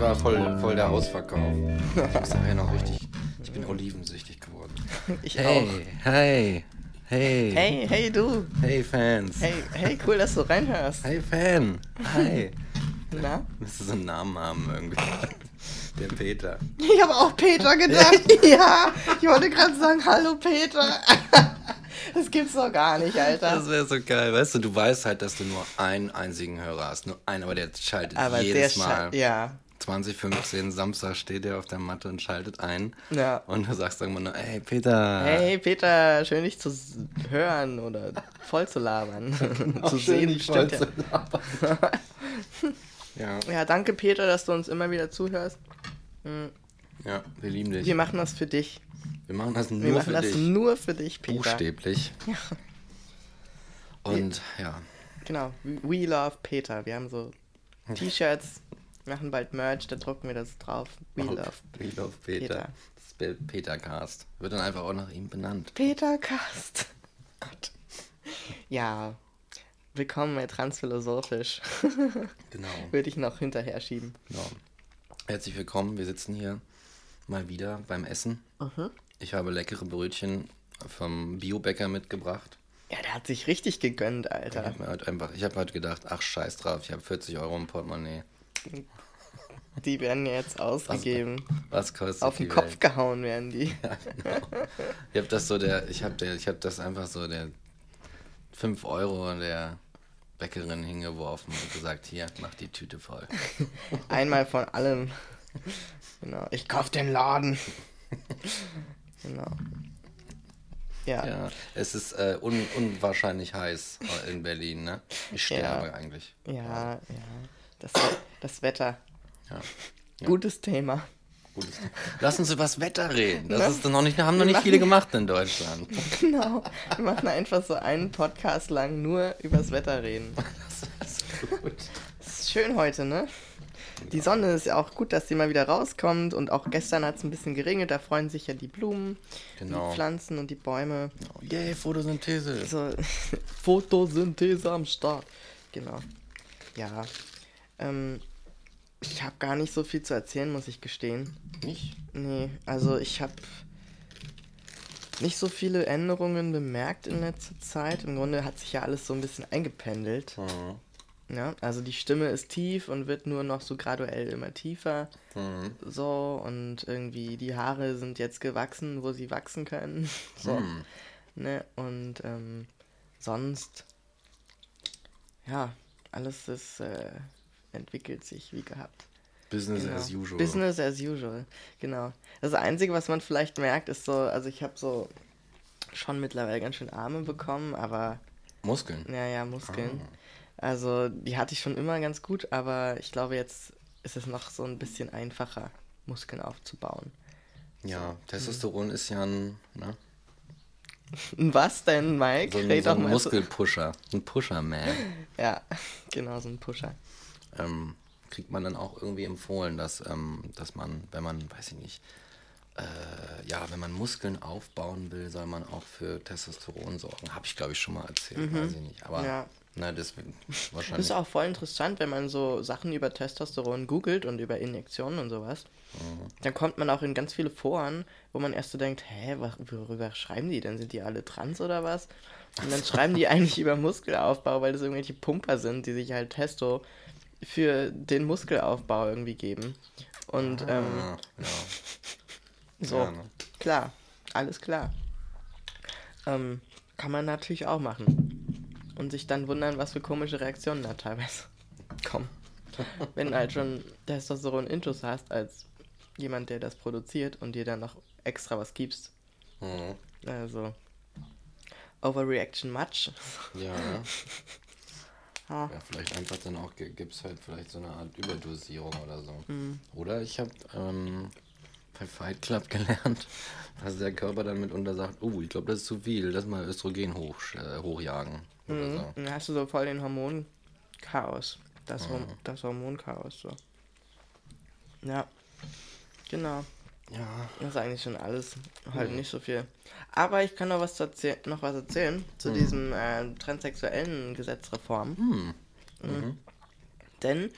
war voll, voll der Ausverkauf. Ich muss nachher noch richtig. Ich bin olivensüchtig geworden. Ich Hey, auch. hey, hey. Hey, hey du. Hey Fans. Hey, hey, cool, dass du reinhörst. Hey Fan. Hi. Na? Müsste so einen Namen haben irgendwie. Der Peter. Ich habe auch Peter gedacht. Ja, ich wollte gerade sagen, hallo Peter. Das gibt's doch gar nicht, Alter. Das wäre so geil. Weißt du, du weißt halt, dass du nur einen einzigen Hörer hast. Nur einen, aber der schaltet Aber jedes der Mal. Sche- Ja. 2015, Samstag steht er auf der Matte und schaltet ein. Ja. Und du sagst irgendwann nur, hey Peter. Hey Peter, schön dich zu hören oder voll zu labern. zu schön, sehen, dich stimmt voll ja. Ja, ja, danke Peter, dass du uns immer wieder zuhörst. ja, wir lieben dich. Wir machen das für dich. Wir machen das Wir nur machen für das dich. nur für dich, Peter. Buchstäblich. Und ja, Genau, we love Peter. Wir haben so T-Shirts, machen bald Merch, da drucken wir das drauf. We love We love Peter. Peter. Petercast. Wird dann einfach auch nach ihm benannt. Peter Cast. Gott. Ja, willkommen bei Transphilosophisch. Genau. Würde ich noch hinterher schieben. genau. Herzlich willkommen. Wir sitzen hier mal wieder beim Essen. Mhm. Ich habe leckere Brötchen vom Biobäcker mitgebracht. Ja, der hat sich richtig gegönnt, Ich Alter. habe mir heute einfach, ich habe heute gedacht, ach scheiß drauf, ich habe 40 Euro im Portemonnaie. Die werden ja jetzt ausgegeben. Was kostet Auf den Kopf Welt? gehauen werden die. Ja, genau. Ich habe das so der, ich habe der, ich habe das einfach so der 5 Euro der Bäckerin hingeworfen und gesagt, hier, mach die Tüte voll. Einmal von allem. Genau. Ich kauf den Laden. Genau. Ja. Ja, es ist äh, un, unwahrscheinlich heiß in Berlin, ne? Ich sterbe Ja. eigentlich. Ja, ja. Das, das Wetter. Ja. Gutes Thema. Gutes. Lass uns über das Wetter reden. Das Ne? ist noch nicht, haben noch nicht machen- viele gemacht in Deutschland. Genau. Wir machen einfach so einen Podcast lang nur übers Wetter reden. Das ist gut. Es ist schön heute, ne? Die Sonne ist ja auch gut, dass sie mal wieder rauskommt. Und auch gestern hat es ein bisschen geregnet. Da freuen sich ja die Blumen, Genau. die Pflanzen und die Bäume. Yay, Photosynthese. So, Photosynthese am Start. Genau. Ja. Ähm, ich habe gar nicht so viel zu erzählen, muss ich gestehen. Nicht? Nee, also ich habe nicht so viele Änderungen bemerkt in letzter Zeit. Im Grunde hat sich ja alles so ein bisschen eingependelt. Mhm. Ja, also die Stimme ist tief und wird nur noch so graduell immer tiefer. Mhm. So, und irgendwie die Haare sind jetzt gewachsen, wo sie wachsen können. So, Mhm. ne? Und ähm, sonst, ja, alles ist, äh, entwickelt sich wie gehabt. Business Genau. as usual. Business as usual, genau. Das Einzige, was man vielleicht merkt, ist so, also ich habe so schon mittlerweile ganz schön Arme bekommen, aber Muskeln. ja, ja, Muskeln. Ah. Also die hatte ich schon immer ganz gut, aber ich glaube, jetzt ist es noch so ein bisschen einfacher, Muskeln aufzubauen. Ja, Testosteron ist ja ein, ne? Was denn, Mike? so ein, so ein Muskelpusher. Ein Pusher-Man. Ja, genau, so ein Pusher. Ähm, kriegt man dann auch irgendwie empfohlen, dass, ähm, dass man, wenn man, weiß ich nicht, äh, ja, wenn man Muskeln aufbauen will, soll man auch für Testosteron sorgen. Habe ich, glaube ich, schon mal erzählt, weiß ich nicht. Aber, Mhm. Ja. na, deswegen Das wahrscheinlich. ist auch voll interessant, wenn man so Sachen über Testosteron googelt und über Injektionen und sowas. Mhm. Dann kommt man auch in ganz viele Foren, wo man erst so denkt, hä, worüber schreiben die denn? Sind die alle trans oder was? Und dann schreiben die eigentlich über Muskelaufbau, weil das irgendwelche Pumper sind, die sich halt Testo für den Muskelaufbau irgendwie geben. Und ähm, Ah, ja. so, Ja, ne? klar, alles klar. Ähm, kann man natürlich auch machen. Und sich dann wundern, was für komische Reaktionen da teilweise kommen. Wenn halt schon Testosteron-Intus hast, als jemand, der das produziert und dir dann noch extra was gibst. Mhm. Also, Overreaction much. Ja, Ah, ja, vielleicht einfach dann auch, gibt es halt vielleicht so eine Art Überdosierung oder so. Mhm. Oder ich habe ähm, bei Fight Club gelernt, dass der Körper dann mitunter sagt, oh, ich glaube, das ist zu viel, lass mal Östrogen hoch, äh, hochjagen. Oder mhm. so. Dann hast du so voll den Hormonchaos. Das, Horm das Hormonchaos so. Ja, genau. Ja. Das ist eigentlich schon alles. Halt nicht so viel. Aber ich kann noch was, erzäh noch was erzählen zu diesem äh, transsexuellen Gesetzreform. Mhm. Denn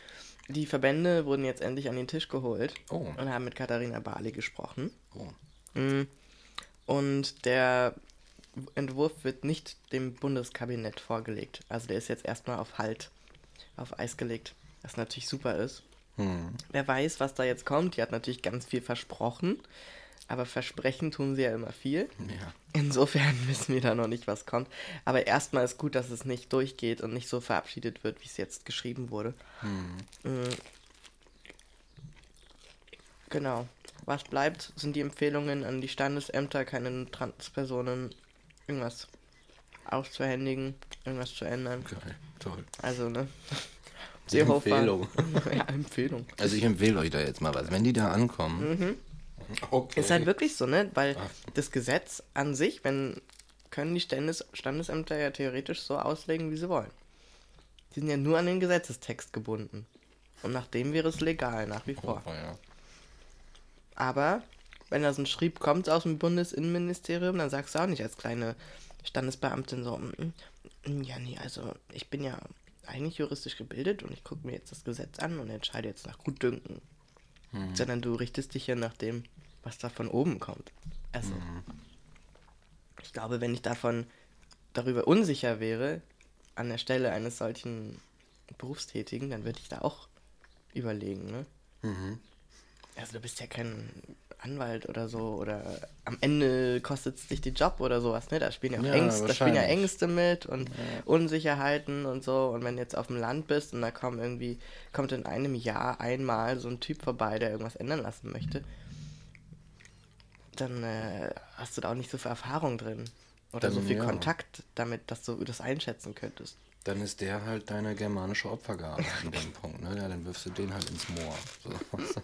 die Verbände wurden jetzt endlich an den Tisch geholt Oh. und haben mit Katharina Barley gesprochen. Oh. Mm. Und der Entwurf wird nicht dem Bundeskabinett vorgelegt. Also der ist jetzt erstmal auf Halt, auf Eis gelegt. Was natürlich super ist. Hm. Wer weiß, was da jetzt kommt. Die hat natürlich ganz viel versprochen. Aber versprechen tun sie ja immer viel. Ja. Insofern wissen wir da noch nicht, was kommt. Aber erstmal ist gut, dass es nicht durchgeht und nicht so verabschiedet wird, wie es jetzt geschrieben wurde. Mm. Genau. Was bleibt, sind die Empfehlungen an die Standesämter, keine Transpersonen irgendwas auszuhändigen, irgendwas zu ändern. Geil. Toll. Also, ne? Die Empfehlung. ja, Empfehlung. Also ich empfehle euch da jetzt mal was. Wenn die da ankommen. Okay. Ist halt wirklich so, ne? Weil das Gesetz an sich, wenn können die Standes Standesämter ja theoretisch so auslegen, wie sie wollen. Die sind ja nur an den Gesetzestext gebunden. Und nach dem wäre es legal, nach wie vor. Oh, ja. Aber wenn da so ein Schrieb kommt aus dem Bundesinnenministerium, dann sagst du auch nicht als kleine Standesbeamtin so, "Mm, mm, ja, nee, also ich bin ja eigentlich juristisch gebildet und ich gucke mir jetzt das Gesetz an und entscheide jetzt nach Gutdünken. Sondern du richtest dich ja nach dem, was da von oben kommt. Also, ich glaube, wenn ich davon darüber unsicher wäre, an der Stelle eines solchen Berufstätigen, dann würde ich da auch überlegen, ne? Also du bist ja kein Anwalt oder so oder am Ende kostet es dich den Job oder sowas, ne? Da spielen ja auch Ja, Ängste, da spielen ja. Ängste mit und Unsicherheiten und so. Und wenn du jetzt auf dem Land bist und da kommt irgendwie, kommt in einem Jahr einmal so ein Typ vorbei, der irgendwas ändern lassen möchte, dann äh, hast du da auch nicht so viel Erfahrung drin. Oder so Dann, viel ja. Kontakt damit, dass du das einschätzen könntest. Dann ist der halt deine germanische Opfergabe an dem Punkt, ne? Ja, dann wirfst du den halt ins Moor. So.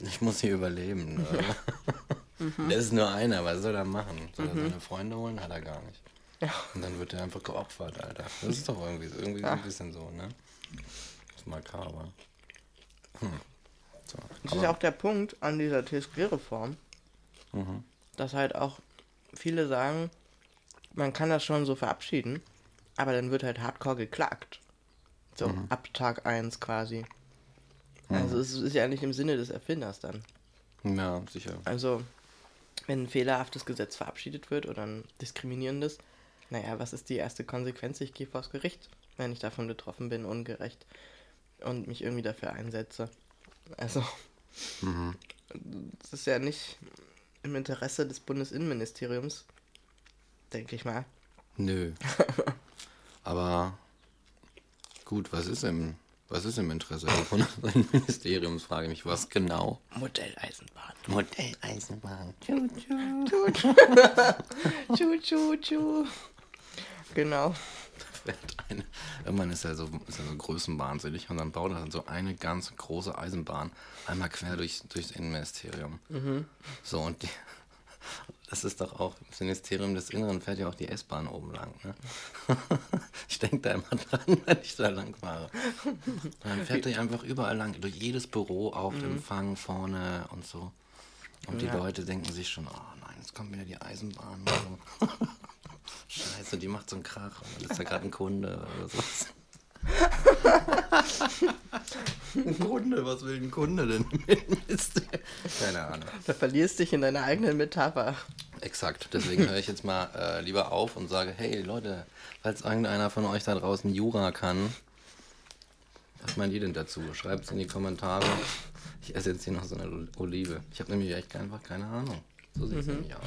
Ich muss hier überleben. Ne? Der ist nur einer, was soll er machen? Soll er seine Freunde holen? Hat er gar nicht. Ja. Und dann wird er einfach geopfert, Alter. Das ist doch irgendwie, irgendwie so ein bisschen so, ne? Das ist makaber. Hm. So. Das ist ja auch der Punkt an dieser TSG-Reform, Mhm. dass halt auch viele sagen, man kann das schon so verabschieden, aber dann wird halt hardcore geklagt. So, Mhm. ab Tag 1 quasi. Also es ist ja nicht im Sinne des Erfinders dann. Ja, sicher. Also, wenn ein fehlerhaftes Gesetz verabschiedet wird oder ein diskriminierendes, naja, was ist die erste Konsequenz? Ich gehe vors Gericht, wenn ich davon betroffen bin, ungerecht und mich irgendwie dafür einsetze. Also, das ist ja nicht im Interesse des Bundesinnenministeriums, denke ich mal. Nö. Aber gut, was ist im, was ist im Interesse des Bundesministeriums, frage ich mich, was genau? Modelleisenbahn. Modelleisenbahn. Tschu, tschu, tschu. Genau. fährt eine, irgendwann ist er so, ist er so größenwahnsinnig und dann baut er dann so eine ganz große Eisenbahn einmal quer durch, durchs Innenministerium. So, und die, das ist doch auch, das Ministerium des Inneren fährt ja auch die S-Bahn oben lang. Ne? Ich denke da immer dran, wenn ich da lang fahre. Dann fährt er einfach überall lang, durch jedes Büro auf dem Empfang vorne und so. Und die Ja. Leute denken sich schon, oh nein, jetzt kommt wieder die Eisenbahn. Scheiße, die macht so einen Krach. Und dann ist da gerade ein Kunde oder sowas. Ein Kunde, was will ein Kunde denn? Keine Ahnung. Da verlierst dich in deiner eigenen Metapher. Exakt. Deswegen höre ich jetzt mal äh, lieber auf und sage, hey Leute, falls irgendeiner von euch da draußen Jura kann, was meint ihr denn dazu? Schreibt es in die Kommentare. Ich esse jetzt hier noch so eine Olive. Ich habe nämlich echt einfach keine Ahnung. So sieht es nämlich aus.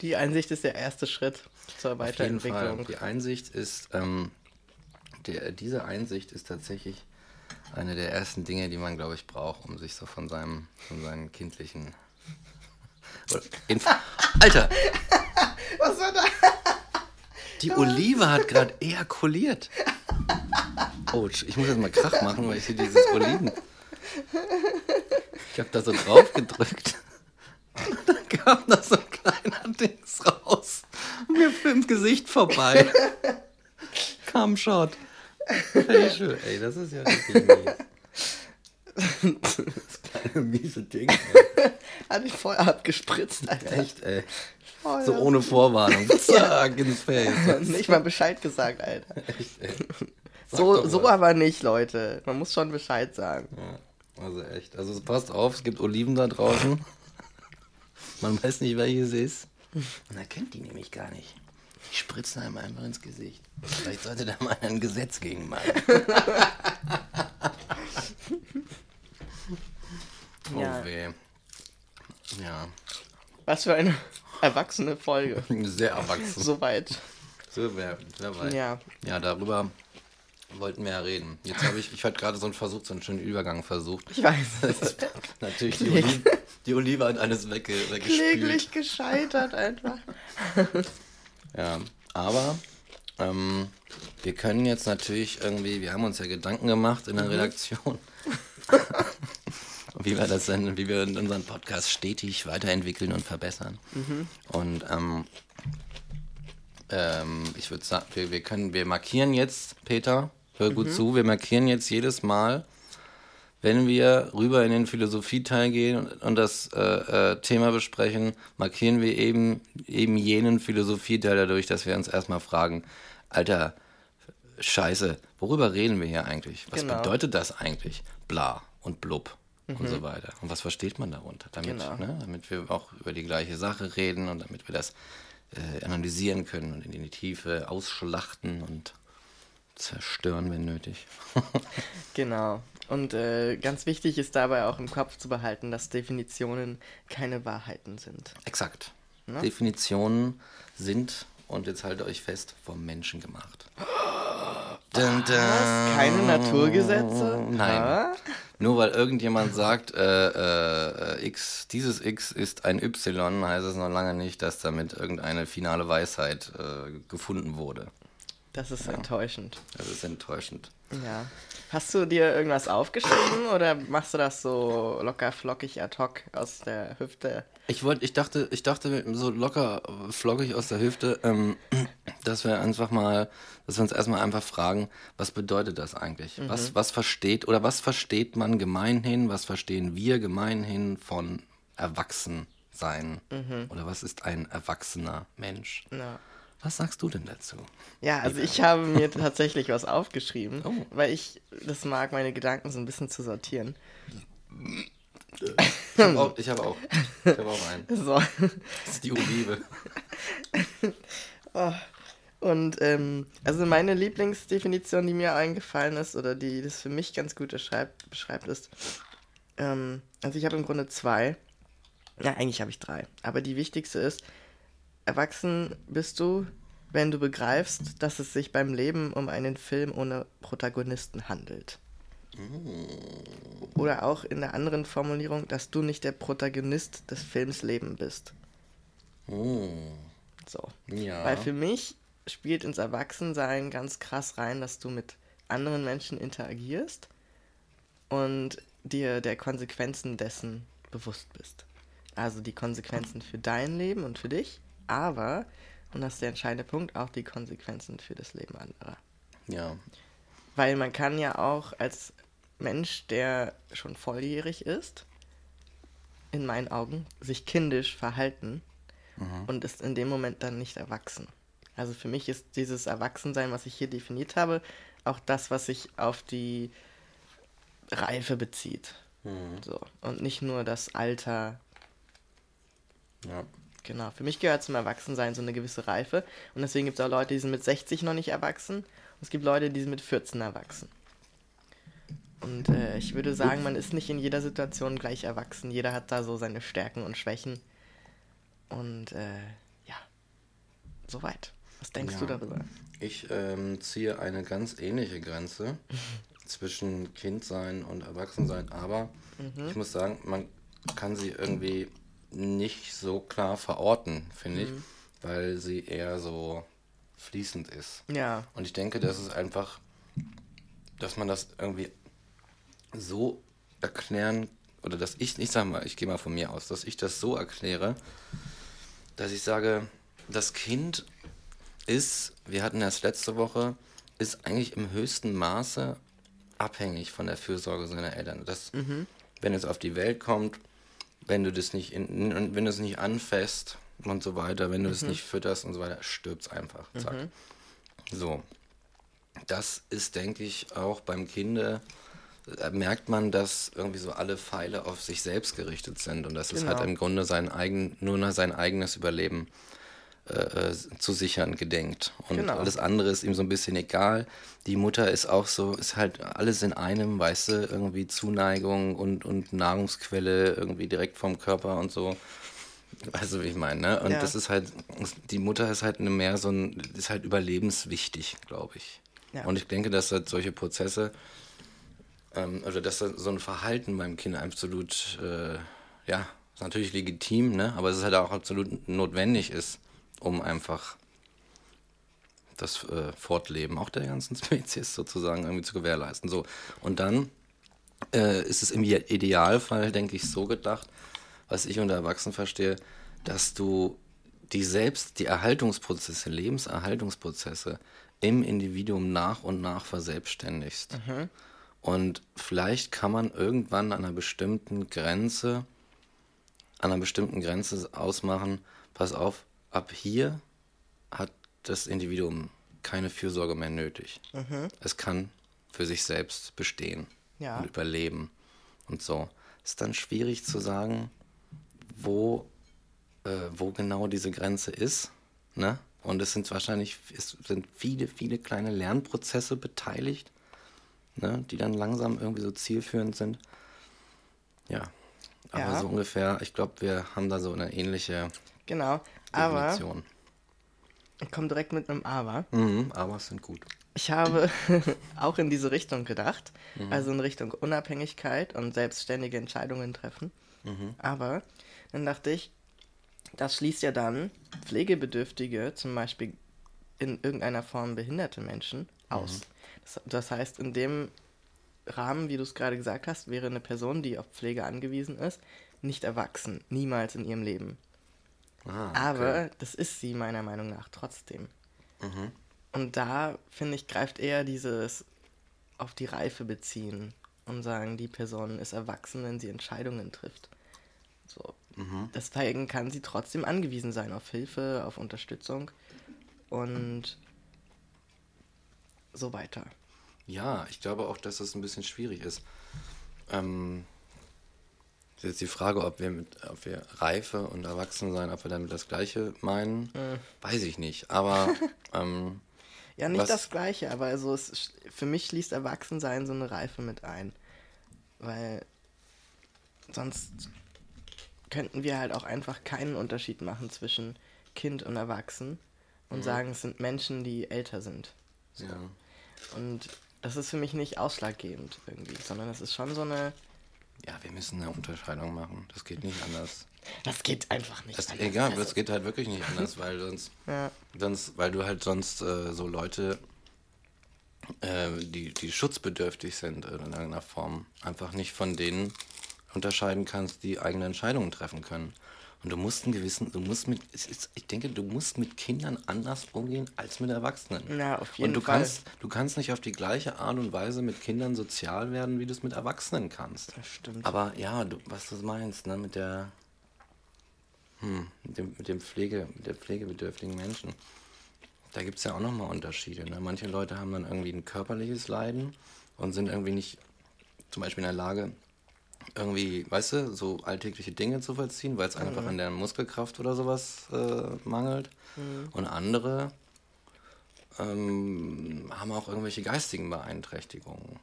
Die Einsicht ist der erste Schritt zur Auf jeden Fall. Weiterentwicklung. Die Einsicht ist, ähm, der, diese Einsicht ist tatsächlich eine der ersten Dinge, die man, glaube ich, braucht, um sich so von seinem, von seinen kindlichen. Alter, Was war da? die Olive hat gerade ejakuliert. Oh, ich muss jetzt mal Krach machen, weil ich hier dieses Oliven. Ich habe da so drauf gedrückt. Dann kam da so ein kleiner Dings raus. Mir im Gesicht vorbei. Kam Shot. Facial. Ey, das ist ja richtig mies. Das kleine miese Ding. ey. Hat mich voll abgespritzt, Alter. Echt, ey. Voll So ohne Vorwarnung. Zack, ins Face. Nicht mal Bescheid gesagt, Alter. Echt, ey. Sag So, so aber nicht, Leute. Man muss schon Bescheid sagen. Ja, also echt. Also passt auf, es gibt Oliven da draußen. Man weiß nicht, welche es ist. Man erkennt die nämlich gar nicht. Die spritzen einem einfach ins Gesicht. Vielleicht sollte da mal ein Gesetz gegen machen. Oh Ja. weh. Ja, Was für eine erwachsene Folge. sehr erwachsen. Soweit. So sehr weit. Ja. ja, darüber wollten wir ja reden. Jetzt habe ich, ich hatte gerade so einen Versuch, so einen schönen Übergang versucht. Ich weiß. Natürlich, die Olive, die Olive hat alles wegge, weggespült. Kläglich gescheitert einfach. Ja, aber ähm, wir können jetzt natürlich irgendwie, wir haben uns ja Gedanken gemacht in der Redaktion, wie wir das denn, wie wir unseren Podcast stetig weiterentwickeln und verbessern. Und ähm, ähm, ich würde sagen, wir, wir können, wir markieren jetzt, Peter, hör gut zu, wir markieren jetzt jedes Mal, wenn wir rüber in den Philosophieteil gehen und, und das äh, äh, Thema besprechen, markieren wir eben, eben jenen Philosophieteil dadurch, dass wir uns erstmal fragen, Alter, Scheiße, worüber reden wir hier eigentlich? Was Genau. bedeutet das eigentlich? Bla und blub und so weiter. Und was versteht man darunter? Damit, Genau. ne, damit wir auch über die gleiche Sache reden und damit wir das äh, analysieren können und in die Tiefe ausschlachten und zerstören, wenn nötig. Genau. Und äh, ganz wichtig ist dabei auch im Kopf zu behalten, dass Definitionen keine Wahrheiten sind. Exakt. Ne? Definitionen sind, und jetzt haltet euch fest, vom Menschen gemacht. Dun, dun. Keine Naturgesetze? Nein. Ah? Nur weil irgendjemand sagt, äh, äh, äh, X, dieses X ist ein Y, heißt es noch lange nicht, dass damit irgendeine finale Weisheit äh, gefunden wurde. Das ist enttäuschend. Das ist enttäuschend. Ja. Hast du dir irgendwas aufgeschrieben oder machst du das so locker flockig ad hoc aus der Hüfte? Ich wollte, ich dachte, ich dachte so locker flockig aus der Hüfte, ähm, dass wir einfach mal, dass wir uns erstmal einfach fragen, was bedeutet das eigentlich? Was, was versteht oder was versteht man gemeinhin, was verstehen wir gemeinhin von Erwachsensein? Oder was ist ein erwachsener Mensch? Ja. Was sagst du denn dazu? Ja, also ich habe mir tatsächlich was aufgeschrieben, Oh. weil ich das mag, meine Gedanken so ein bisschen zu sortieren. Ich habe auch, ich habe auch, ich habe auch einen. So. Das ist die Olive. Und ähm, also meine Lieblingsdefinition, die mir eingefallen ist oder die das für mich ganz gut beschreibt, beschreibt ist, ähm, also ich habe im Grunde zwei. Ja, eigentlich habe ich drei. Aber die wichtigste ist, erwachsen bist du, wenn du begreifst, dass es sich beim Leben um einen Film ohne Protagonisten handelt. Oder auch in der anderen Formulierung, dass du nicht der Protagonist des Films Leben bist. Oh, So. ja. Weil für mich spielt ins Erwachsensein ganz krass rein, dass du mit anderen Menschen interagierst und dir der Konsequenzen dessen bewusst bist. Also die Konsequenzen für dein Leben und für dich, aber, und das ist der entscheidende Punkt, auch die Konsequenzen für das Leben anderer. ja. Weil man kann ja auch als Mensch, der schon volljährig ist, in meinen Augen, sich kindisch verhalten und ist in dem Moment dann nicht erwachsen. Also für mich ist dieses Erwachsensein, was ich hier definiert habe, auch das, was sich auf die Reife bezieht. So. Und nicht nur das Alter. ja. Genau. Für mich gehört zum Erwachsensein so eine gewisse Reife. Und deswegen gibt es auch Leute, die sind mit 60 noch nicht erwachsen. Und es gibt Leute, die sind mit 14 erwachsen. Und äh, ich würde sagen, man ist nicht in jeder Situation gleich erwachsen. Jeder hat da so seine Stärken und Schwächen. Und äh, ja, soweit. Was denkst Ja. du darüber? Ich ähm, ziehe eine ganz ähnliche Grenze zwischen Kindsein und Erwachsensein, aber ich muss sagen, man kann sie irgendwie nicht so klar verorten, finde ich, weil sie eher so fließend ist. Ja, Und ich denke, das ist einfach, dass man das irgendwie so erklären, oder dass ich, ich sag mal, ich gehe mal von mir aus, dass ich das so erkläre, dass ich sage, das Kind ist, wir hatten das letzte Woche, ist eigentlich im höchsten Maße abhängig von der Fürsorge seiner Eltern. Das, wenn es auf die Welt kommt, wenn du das nicht, in, wenn du es nicht anfasst und so weiter, wenn du es Mhm. nicht fütterst und so weiter, stirbt es einfach. Zack. So. Das ist, denke ich, auch beim Kinde, äh, merkt man, dass irgendwie so alle Pfeile auf sich selbst gerichtet sind und dass es Genau. halt im Grunde sein eigen, nur sein eigenes Überleben äh, äh, zu sichern gedenkt. Und Genau. alles andere ist ihm so ein bisschen egal. Die Mutter ist auch so, ist halt alles in einem, weißt du, irgendwie Zuneigung und, und Nahrungsquelle irgendwie direkt vom Körper und so. Weißt du, wie ich meine, ne? Und Ja. das ist halt, die Mutter ist halt mehr so ein, ist halt überlebenswichtig, glaube ich. Ja. Und ich denke, dass halt solche Prozesse, ähm, oder dass da so ein Verhalten beim Kind absolut, äh, ja, ist natürlich legitim, ne? Aber es ist halt auch absolut notwendig ist, um einfach das äh, Fortleben auch der ganzen Spezies sozusagen irgendwie zu gewährleisten. So. Und dann äh, ist es im Idealfall, denke ich, so gedacht, was ich unter Erwachsenen verstehe, dass du die selbst, die Erhaltungsprozesse, Lebenserhaltungsprozesse im Individuum nach und nach verselbstständigst. Und vielleicht kann man irgendwann an einer bestimmten Grenze, an einer bestimmten Grenze ausmachen, pass auf, ab hier hat das Individuum keine Fürsorge mehr nötig. Es kann für sich selbst bestehen Ja. und überleben und so. Ist dann schwierig zu sagen, wo, äh, wo genau diese Grenze ist. Ne? Und es sind wahrscheinlich es sind viele, viele kleine Lernprozesse beteiligt, ne? die dann langsam irgendwie so zielführend sind. Ja. Aber Ja. so ungefähr, ich glaube, wir haben da so eine ähnliche Genau. Aber Definition. ich komme direkt mit einem Aber. Mhm, aber sind gut. Ich habe auch in diese Richtung gedacht, also in Richtung Unabhängigkeit und selbstständige Entscheidungen treffen. Aber dann dachte ich, das schließt ja dann pflegebedürftige, zum Beispiel in irgendeiner Form behinderte Menschen aus. Das, das heißt, in dem Rahmen, wie du es gerade gesagt hast, wäre eine Person, die auf Pflege angewiesen ist, nicht erwachsen, niemals in ihrem Leben. Ah, Aber das ist sie meiner Meinung nach trotzdem. Und da, finde ich, greift eher dieses auf die Reife beziehen und sagen, die Person ist erwachsen, wenn sie Entscheidungen trifft. So. Deswegen kann sie trotzdem angewiesen sein auf Hilfe, auf Unterstützung und so weiter. Ja, ich glaube auch, dass das ein bisschen schwierig ist. Ähm, ist jetzt die Frage, ob wir mit, ob wir Reife und Erwachsensein, ob wir damit das Gleiche meinen, weiß ich nicht. Aber ähm, Ja, nicht Was- das Gleiche, aber also es, für mich schließt Erwachsensein so eine Reife mit ein. Weil sonst könnten wir halt auch einfach keinen Unterschied machen zwischen Kind und Erwachsen und sagen, es sind Menschen, die älter sind. ja. Und das ist für mich nicht ausschlaggebend irgendwie, sondern es ist schon so eine. Ja, wir müssen eine Unterscheidung machen. Das geht nicht anders. Das geht einfach nicht. Das, anders. egal, Also, das geht halt wirklich nicht anders, weil sonst, Ja. sonst weil du halt sonst äh, so Leute, äh, die, die schutzbedürftig sind in irgendeiner Form, einfach nicht von denen unterscheiden kannst, die eigene Entscheidungen treffen können. Und du musst einen gewissen, du musst mit, ist, ich denke, du musst mit Kindern anders umgehen als mit Erwachsenen. Ja, auf jeden Und du Fall. kannst, du kannst nicht auf die gleiche Art und Weise mit Kindern sozial werden, wie du es mit Erwachsenen kannst. Das stimmt. Aber ja, du, was du meinst, ne, mit der, hm, mit dem, mit dem Pflege, mit der pflegebedürftigen Menschen. Da gibt es ja auch nochmal Unterschiede. Ne? Manche Leute haben dann irgendwie ein körperliches Leiden und sind irgendwie nicht zum Beispiel in der Lage, irgendwie, weißt du, so alltägliche Dinge zu vollziehen, weil es einfach an der Muskelkraft oder sowas äh, mangelt. Und andere ähm, haben auch irgendwelche geistigen Beeinträchtigungen.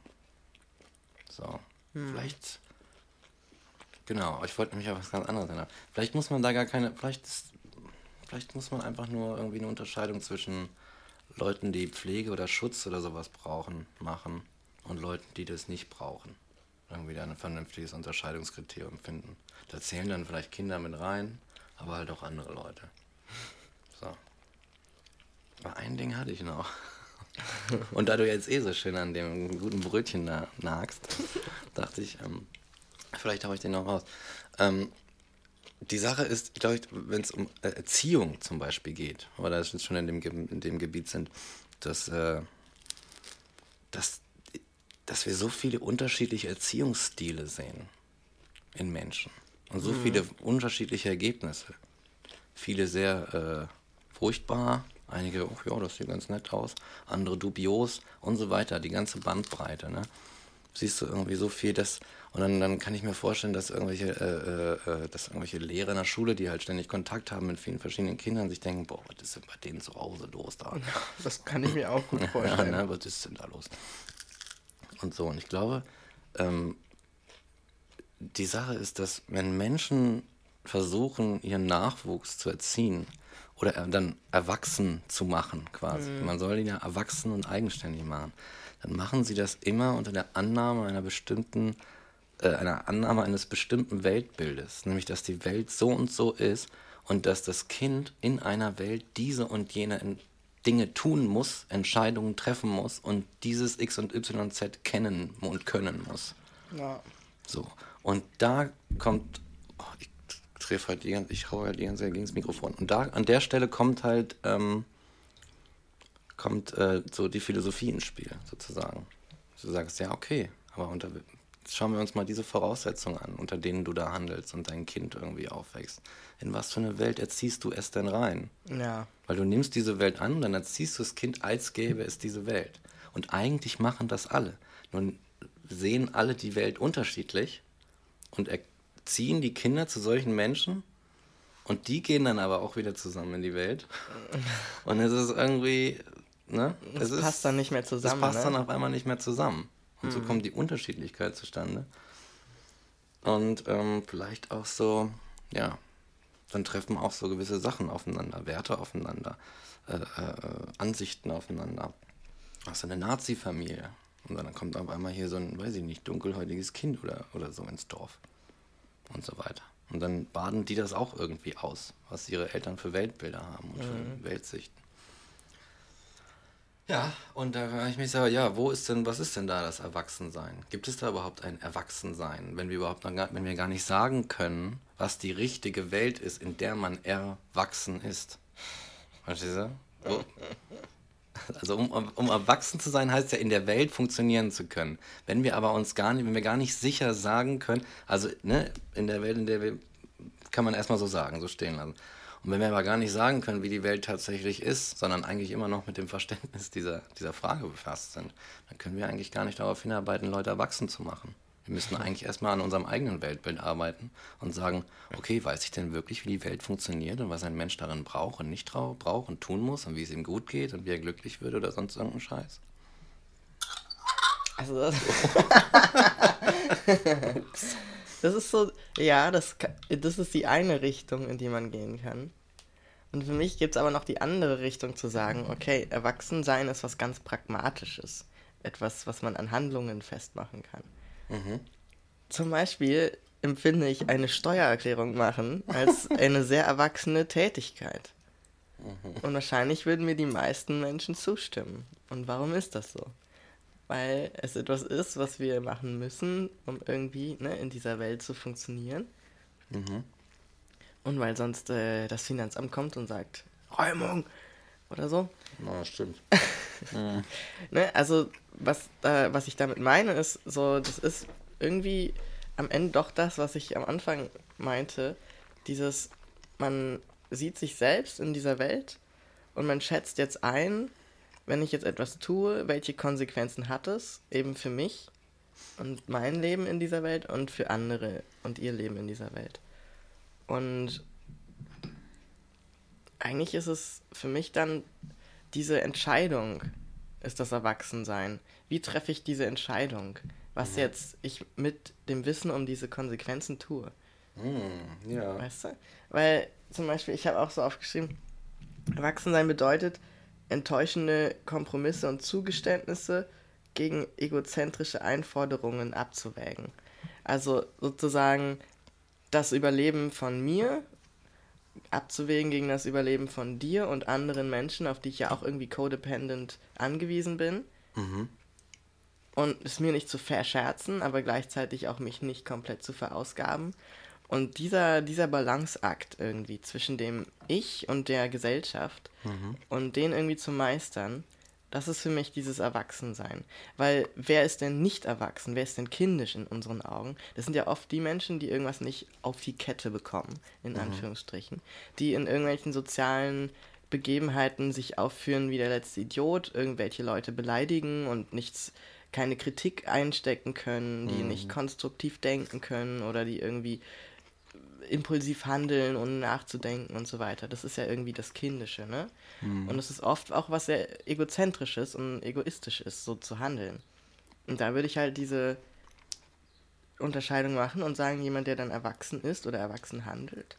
So, vielleicht, genau, ich wollte nämlich auf was ganz anderes erinnern. Vielleicht muss man da gar keine, vielleicht, ist, vielleicht muss man einfach nur irgendwie eine Unterscheidung zwischen Leuten, die Pflege oder Schutz oder sowas brauchen, machen und Leuten, die das nicht brauchen. Irgendwie da ein vernünftiges Unterscheidungskriterium finden. Da zählen dann vielleicht Kinder mit rein, aber halt auch andere Leute. So. Aber ein Ding hatte ich noch. Und da du jetzt eh so schön an dem guten Brötchen na nagst, dachte ich, ähm, vielleicht haue ich den noch raus. Ähm, die Sache ist, glaube ich, wenn es um äh, Erziehung zum Beispiel geht, oder das jetzt schon in dem, in dem Gebiet sind, dass, äh, dass, dass wir so viele unterschiedliche Erziehungsstile sehen in Menschen. Und so mhm. viele unterschiedliche Ergebnisse. Viele sehr äh, furchtbar, einige, oh ja, das sieht ganz nett aus, andere dubios und so weiter, die ganze Bandbreite. Ne? Siehst du irgendwie so viel, dass, und dann, dann kann ich mir vorstellen, dass irgendwelche, äh, äh, äh dass irgendwelche Lehrer in der Schule, die halt ständig Kontakt haben mit vielen verschiedenen Kindern, sich denken, boah, was ist denn bei denen zu Hause los da? Das kann ich mir auch gut vorstellen. ja, ne, was ist denn da los? Und so, und ich glaube, ähm, die Sache ist, dass wenn Menschen versuchen, ihren Nachwuchs zu erziehen oder dann erwachsen zu machen, quasi, mhm. man soll ihn ja erwachsen und eigenständig machen, dann machen sie das immer unter der Annahme einer bestimmten, äh, einer Annahme eines bestimmten Weltbildes, nämlich dass die Welt so und so ist und dass das Kind in einer Welt diese und jene Dinge tun muss, Entscheidungen treffen muss und dieses X und YZ kennen und können muss. Ja. So. Und da kommt, oh, ich treffe halt die ganze, ich hau halt die ganze Zeit gegen das Mikrofon. Und da, an der Stelle kommt halt, ähm, kommt äh, so die Philosophie ins Spiel, sozusagen. Du sagst, ja, okay, aber unter, schauen wir uns mal diese Voraussetzungen an, unter denen du da handelst und dein Kind irgendwie aufwächst. In was für eine Welt erziehst du es denn rein? Ja. Weil du nimmst diese Welt an und dann erziehst du das Kind, als gäbe es diese Welt. Und eigentlich machen das alle. Nun sehen alle die Welt unterschiedlich und erziehen die Kinder zu solchen Menschen und die gehen dann aber auch wieder zusammen in die Welt. Und es ist irgendwie, ne? Es, es passt dann nicht mehr zusammen. Es passt ne? dann auf einmal nicht mehr zusammen. Und hm. so kommt die Unterschiedlichkeit zustande. Und ähm, vielleicht auch so, ja, dann treffen auch so gewisse Sachen aufeinander, Werte aufeinander, äh, äh, Ansichten aufeinander. Hast du eine Nazi-Familie? Und dann kommt auf einmal hier so ein, weiß ich nicht, dunkelhäutiges Kind oder, oder so ins Dorf. Und so weiter. Und dann baden die das auch irgendwie aus, was ihre Eltern für Weltbilder haben und mhm. für Weltsichten. Ja, und da kann ich mich sagen, ja, wo ist denn, was ist denn da das Erwachsensein? Gibt es da überhaupt ein Erwachsensein, wenn wir überhaupt noch gar, wenn wir gar nicht sagen können, was die richtige Welt ist, in der man erwachsen ist? Verstehst du? Wo, also um, um erwachsen zu sein, heißt ja in der Welt funktionieren zu können. Wenn wir aber uns gar nicht, wenn wir gar nicht sicher sagen können, also ne, in der Welt, in der wir, kann man erstmal so sagen, so stehen lassen. Und wenn wir aber gar nicht sagen können, wie die Welt tatsächlich ist, sondern eigentlich immer noch mit dem Verständnis dieser, dieser Frage befasst sind, dann können wir eigentlich gar nicht darauf hinarbeiten, Leute erwachsen zu machen. Wir müssen eigentlich erstmal an unserem eigenen Weltbild arbeiten und sagen, okay, weiß ich denn wirklich, wie die Welt funktioniert und was ein Mensch darin braucht und nicht braucht und tun muss und wie es ihm gut geht und wie er glücklich wird oder sonst irgendeinen Scheiß. Also das, das ist so, ja, das, das ist die eine Richtung, in die man gehen kann. Und für mich gibt es aber noch die andere Richtung zu sagen, okay, Erwachsensein ist was ganz Pragmatisches. Etwas, was man an Handlungen festmachen kann. Mhm. Zum Beispiel empfinde ich eine Steuererklärung machen als eine sehr erwachsene Tätigkeit. Mhm. Und wahrscheinlich würden mir die meisten Menschen zustimmen. Und warum ist das so? Weil es etwas ist, was wir machen müssen, um irgendwie ne, in dieser Welt zu funktionieren. Mhm. Und weil sonst äh, das Finanzamt kommt und sagt, Räumung oder so. Na, stimmt. ne, also was, äh, was ich damit meine, ist so, das ist irgendwie am Ende doch das, was ich am Anfang meinte. Dieses, man sieht sich selbst in dieser Welt und man schätzt jetzt ein, wenn ich jetzt etwas tue, welche Konsequenzen hat es eben für mich und mein Leben in dieser Welt und für andere und ihr Leben in dieser Welt. Und eigentlich ist es für mich dann diese Entscheidung, ist das Erwachsensein. Wie treffe ich diese Entscheidung? Was mhm. jetzt ich mit dem Wissen um diese Konsequenzen tue. Mhm, ja. Weißt du? Weil zum Beispiel, ich habe auch so aufgeschrieben, Erwachsensein bedeutet, enttäuschende Kompromisse und Zugeständnisse gegen egozentrische Einforderungen abzuwägen. Also sozusagen das Überleben von mir abzuwägen gegen das Überleben von dir und anderen Menschen, auf die ich ja auch irgendwie codependent angewiesen bin. Mhm. Und es mir nicht zu verscherzen, aber gleichzeitig auch mich nicht komplett zu verausgaben. Und dieser, dieser Balanceakt irgendwie zwischen dem Ich und der Gesellschaft mhm. und den irgendwie zu meistern, Das ist für mich dieses Erwachsensein. Weil wer ist denn nicht erwachsen? Wer ist denn kindisch in unseren Augen? Das sind ja oft die Menschen, die irgendwas nicht auf die Kette bekommen, in Anführungsstrichen. Die in irgendwelchen sozialen Begebenheiten sich aufführen wie der letzte Idiot, irgendwelche Leute beleidigen und nichts, keine Kritik einstecken können, die nicht konstruktiv denken können oder die irgendwie impulsiv handeln, ohne nachzudenken und so weiter. Das ist ja irgendwie das Kindische, ne? Und es ist oft auch was sehr egozentrisches und egoistisch ist, so zu handeln. Und da würde ich halt diese Unterscheidung machen und sagen, jemand, der dann erwachsen ist oder erwachsen handelt,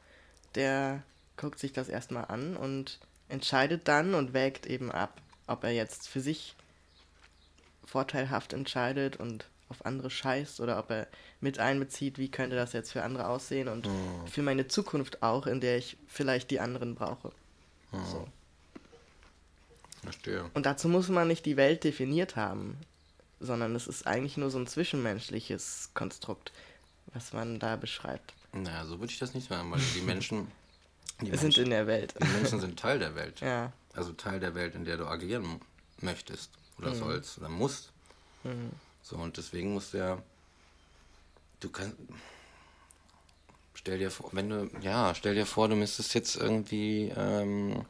der guckt sich das erstmal an und entscheidet dann und wägt eben ab, ob er jetzt für sich vorteilhaft entscheidet und auf andere scheißt oder ob er mit einbezieht, wie könnte das jetzt für andere aussehen und für meine Zukunft auch, in der ich vielleicht die anderen brauche. So. Verstehe. Und dazu muss man nicht die Welt definiert haben, sondern es ist eigentlich nur so ein zwischenmenschliches Konstrukt, was man da beschreibt. Naja, so würde ich das nicht sagen, weil die Menschen. Die Wir sind in der Welt. Die Menschen sind Teil der Welt. Ja. Also Teil der Welt, in der du agieren möchtest oder Mhm. sollst oder musst. So, und deswegen musst du ja. Du kannst. Stell dir vor, wenn du. Ja, stell dir vor, du müsstest jetzt irgendwie ähm,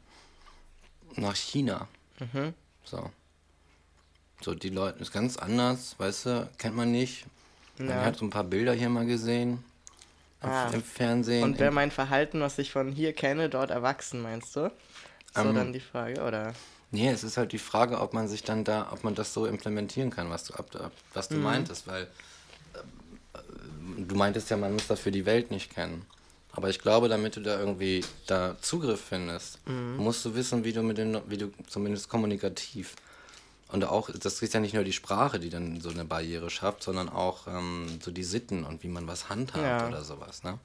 nach China. Mhm. So. So, die Leute ist ganz anders, weißt du, kennt man nicht. Man Ja. hat so ein paar Bilder hier mal gesehen. Im- Ah. Im Fernsehen. Und wäre mein Verhalten, was ich von hier kenne, dort erwachsen, meinst du? So Ähm, dann die Frage, oder? Nee, es ist halt die Frage, ob man sich dann da, ob man das so implementieren kann, was du, ab, ab, was Mhm. du meintest, weil äh, du meintest ja, man muss dafür die Welt nicht kennen. Aber ich glaube, damit du da irgendwie da Zugriff findest, Mhm. musst du wissen, wie du mit den, wie du zumindest kommunikativ und auch, das ist ja nicht nur die Sprache, die dann so eine Barriere schafft, sondern auch ähm, so die Sitten und wie man was handhabt Ja. oder sowas, ne?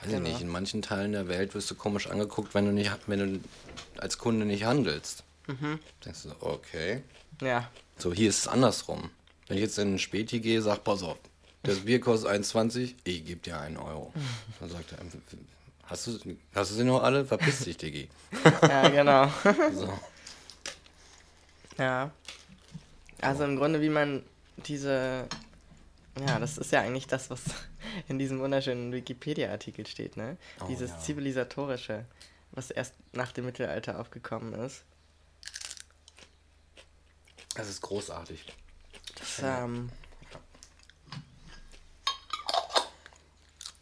Weiß Genau. ich nicht, in manchen Teilen der Welt wirst du komisch angeguckt, wenn du nicht, wenn du als Kunde nicht handelst. Mhm. Denkst du, okay. Ja, So, hier ist es andersrum. Wenn ich jetzt in einen Späti gehe, sag, pass auf, das Bier kostet 1,20, ich gebe dir einen Euro. Dann sagt er, hast du, hast du sie noch alle? Verpiss dich, Diggi. ja, genau. So. ja. Also im Grunde, wie man diese. Ja, das ist ja eigentlich das, was in diesem wunderschönen Wikipedia-Artikel steht, ne? Oh, Dieses ja. Zivilisatorische, was erst nach dem Mittelalter aufgekommen ist. Das ist großartig. Das, ähm,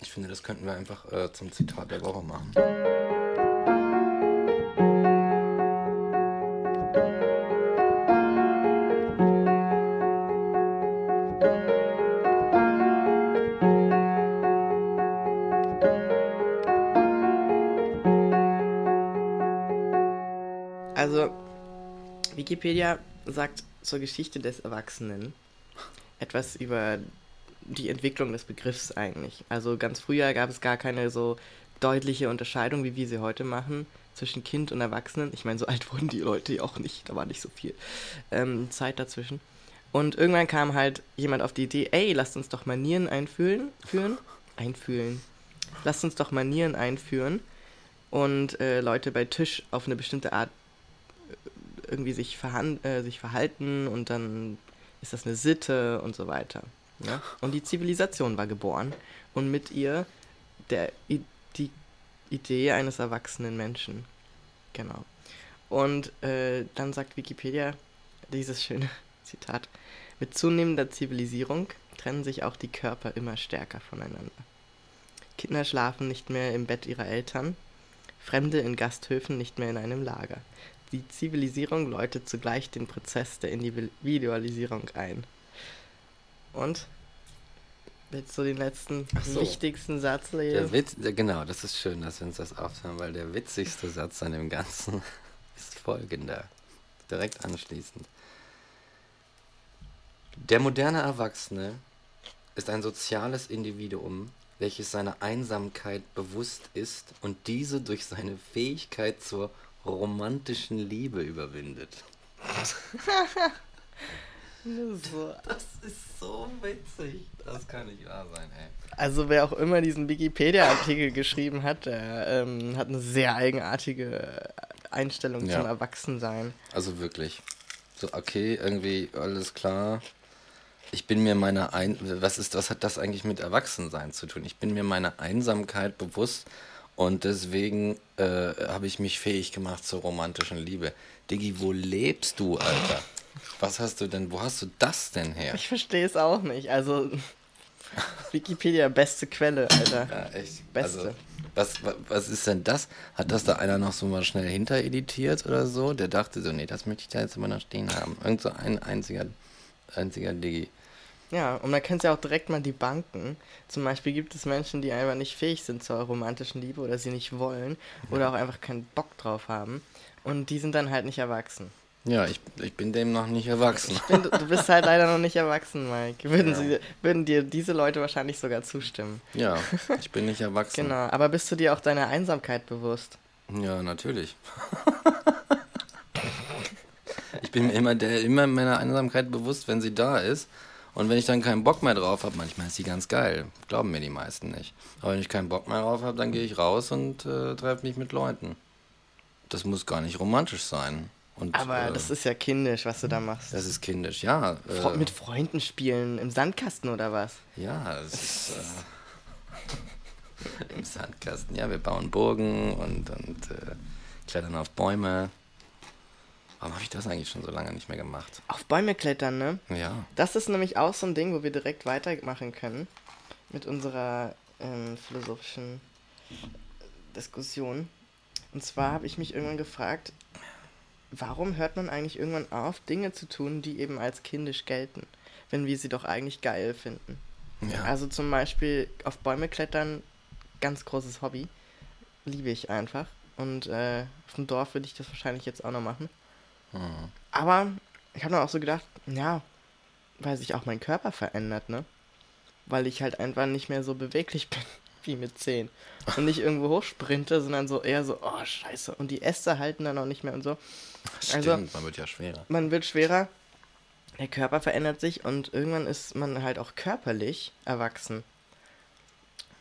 Ich finde, das könnten wir einfach äh, zum Zitat der Woche machen. Also, Wikipedia sagt zur Geschichte des Erwachsenen etwas über die Entwicklung des Begriffs eigentlich. Also ganz früher gab es gar keine so deutliche Unterscheidung, wie wir sie heute machen, zwischen Kind und Erwachsenen. Ich meine, so alt wurden die Leute ja auch nicht, da war nicht so viel ähm, Zeit dazwischen. Und irgendwann kam halt jemand auf die Idee, ey, lasst uns doch Manieren einführen, führen, einfühlen. Lasst uns doch Manieren einführen und äh, Leute bei Tisch auf eine bestimmte Art irgendwie sich, äh, sich verhalten und dann ist das eine Sitte und so weiter. Ja? Und die Zivilisation war geboren und mit ihr der, die Idee eines erwachsenen Menschen. Genau. Und äh, dann sagt Wikipedia dieses schöne Zitat, mit zunehmender Zivilisierung trennen sich auch die Körper immer stärker voneinander. Kinder schlafen nicht mehr im Bett ihrer Eltern, Fremde in Gasthöfen nicht mehr in einem Lager. Die Zivilisierung läutet zugleich den Prozess der Individualisierung ein. Und? Willst du den letzten, so. wichtigsten Satz Der lesen? Witz, der- genau, das ist schön, dass wir uns das aufhören, weil der witzigste Satz an dem Ganzen ist folgender. Direkt anschließend. Der moderne Erwachsene ist ein soziales Individuum, welches seiner Einsamkeit bewusst ist und diese durch seine Fähigkeit zur romantischen Liebe überwindet. So. Das ist so witzig. Das kann nicht wahr sein, ey. Also wer auch immer diesen Wikipedia-Artikel geschrieben hat, der ähm, hat eine sehr eigenartige Einstellung Ja. zum Erwachsensein. Also wirklich. So, okay, irgendwie alles klar. Ich bin mir meiner ein was ist was hat das eigentlich mit Erwachsensein zu tun? Ich bin mir meiner Einsamkeit bewusst und deswegen äh, habe ich mich fähig gemacht zur romantischen Liebe. Diggi, wo lebst du, Alter? Was hast du denn, wo hast du das denn her? Ich verstehe es auch nicht. Also, Wikipedia, beste Quelle, Alter. Ja, echt. Beste. Also, was, was, was ist denn das? Hat das da einer noch so mal schnell hintereditiert oder so? Der dachte so, nee, das möchte ich da jetzt immer noch stehen haben. Irgend so ein einziger, einziger Digi. Ja, und man kennt ja auch direkt mal die Banken. Zum Beispiel gibt es Menschen, die einfach nicht fähig sind zur romantischen Liebe oder sie nicht wollen oder auch einfach keinen Bock drauf haben. Und die sind dann halt nicht erwachsen. Ja, ich, ich bin dem noch nicht erwachsen. Bin, du bist halt leider noch nicht erwachsen, Mike. Würden, sie, würden dir diese Leute wahrscheinlich sogar zustimmen. Ja, ich bin nicht erwachsen. Genau, aber bist du dir auch deiner Einsamkeit bewusst? Ja, natürlich. ich bin mir immer, der, immer meiner Einsamkeit bewusst, wenn sie da ist. Und wenn ich dann keinen Bock mehr drauf habe, manchmal ist sie ganz geil. Glauben mir die meisten nicht. Aber wenn ich keinen Bock mehr drauf habe, dann gehe ich raus und äh, treffe mich mit Leuten. Das muss gar nicht romantisch sein. Und, Aber äh, das ist ja kindisch, was du da machst. das ist kindisch, ja. Äh, Mit Freunden spielen, im Sandkasten oder was? ja, es ist äh, im Sandkasten. Ja, wir bauen Burgen und, und äh, klettern auf Bäume. Warum habe ich das eigentlich schon so lange nicht mehr gemacht? Auf Bäume klettern, ne? Ja. Das ist nämlich auch so ein Ding, wo wir direkt weitermachen können mit unserer ähm, philosophischen Diskussion. Und zwar habe ich mich irgendwann gefragt, warum hört man eigentlich irgendwann auf, Dinge zu tun, die eben als kindisch gelten, wenn wir sie doch eigentlich geil finden? ja. Also zum Beispiel auf Bäume klettern, ganz großes Hobby, liebe ich einfach. Und äh, auf dem Dorf würde ich das wahrscheinlich jetzt auch noch machen. Hm. Aber ich habe dann auch so gedacht, ja, weil sich auch mein Körper verändert, ne? Weil ich halt einfach nicht mehr so beweglich bin wie mit 10. Und nicht irgendwo hochsprinte, sondern so eher so, oh scheiße. Und die Äste halten dann auch nicht mehr und so. Stimmt, also- man wird ja schwerer. Man wird schwerer, der Körper verändert sich und irgendwann ist man halt auch körperlich erwachsen.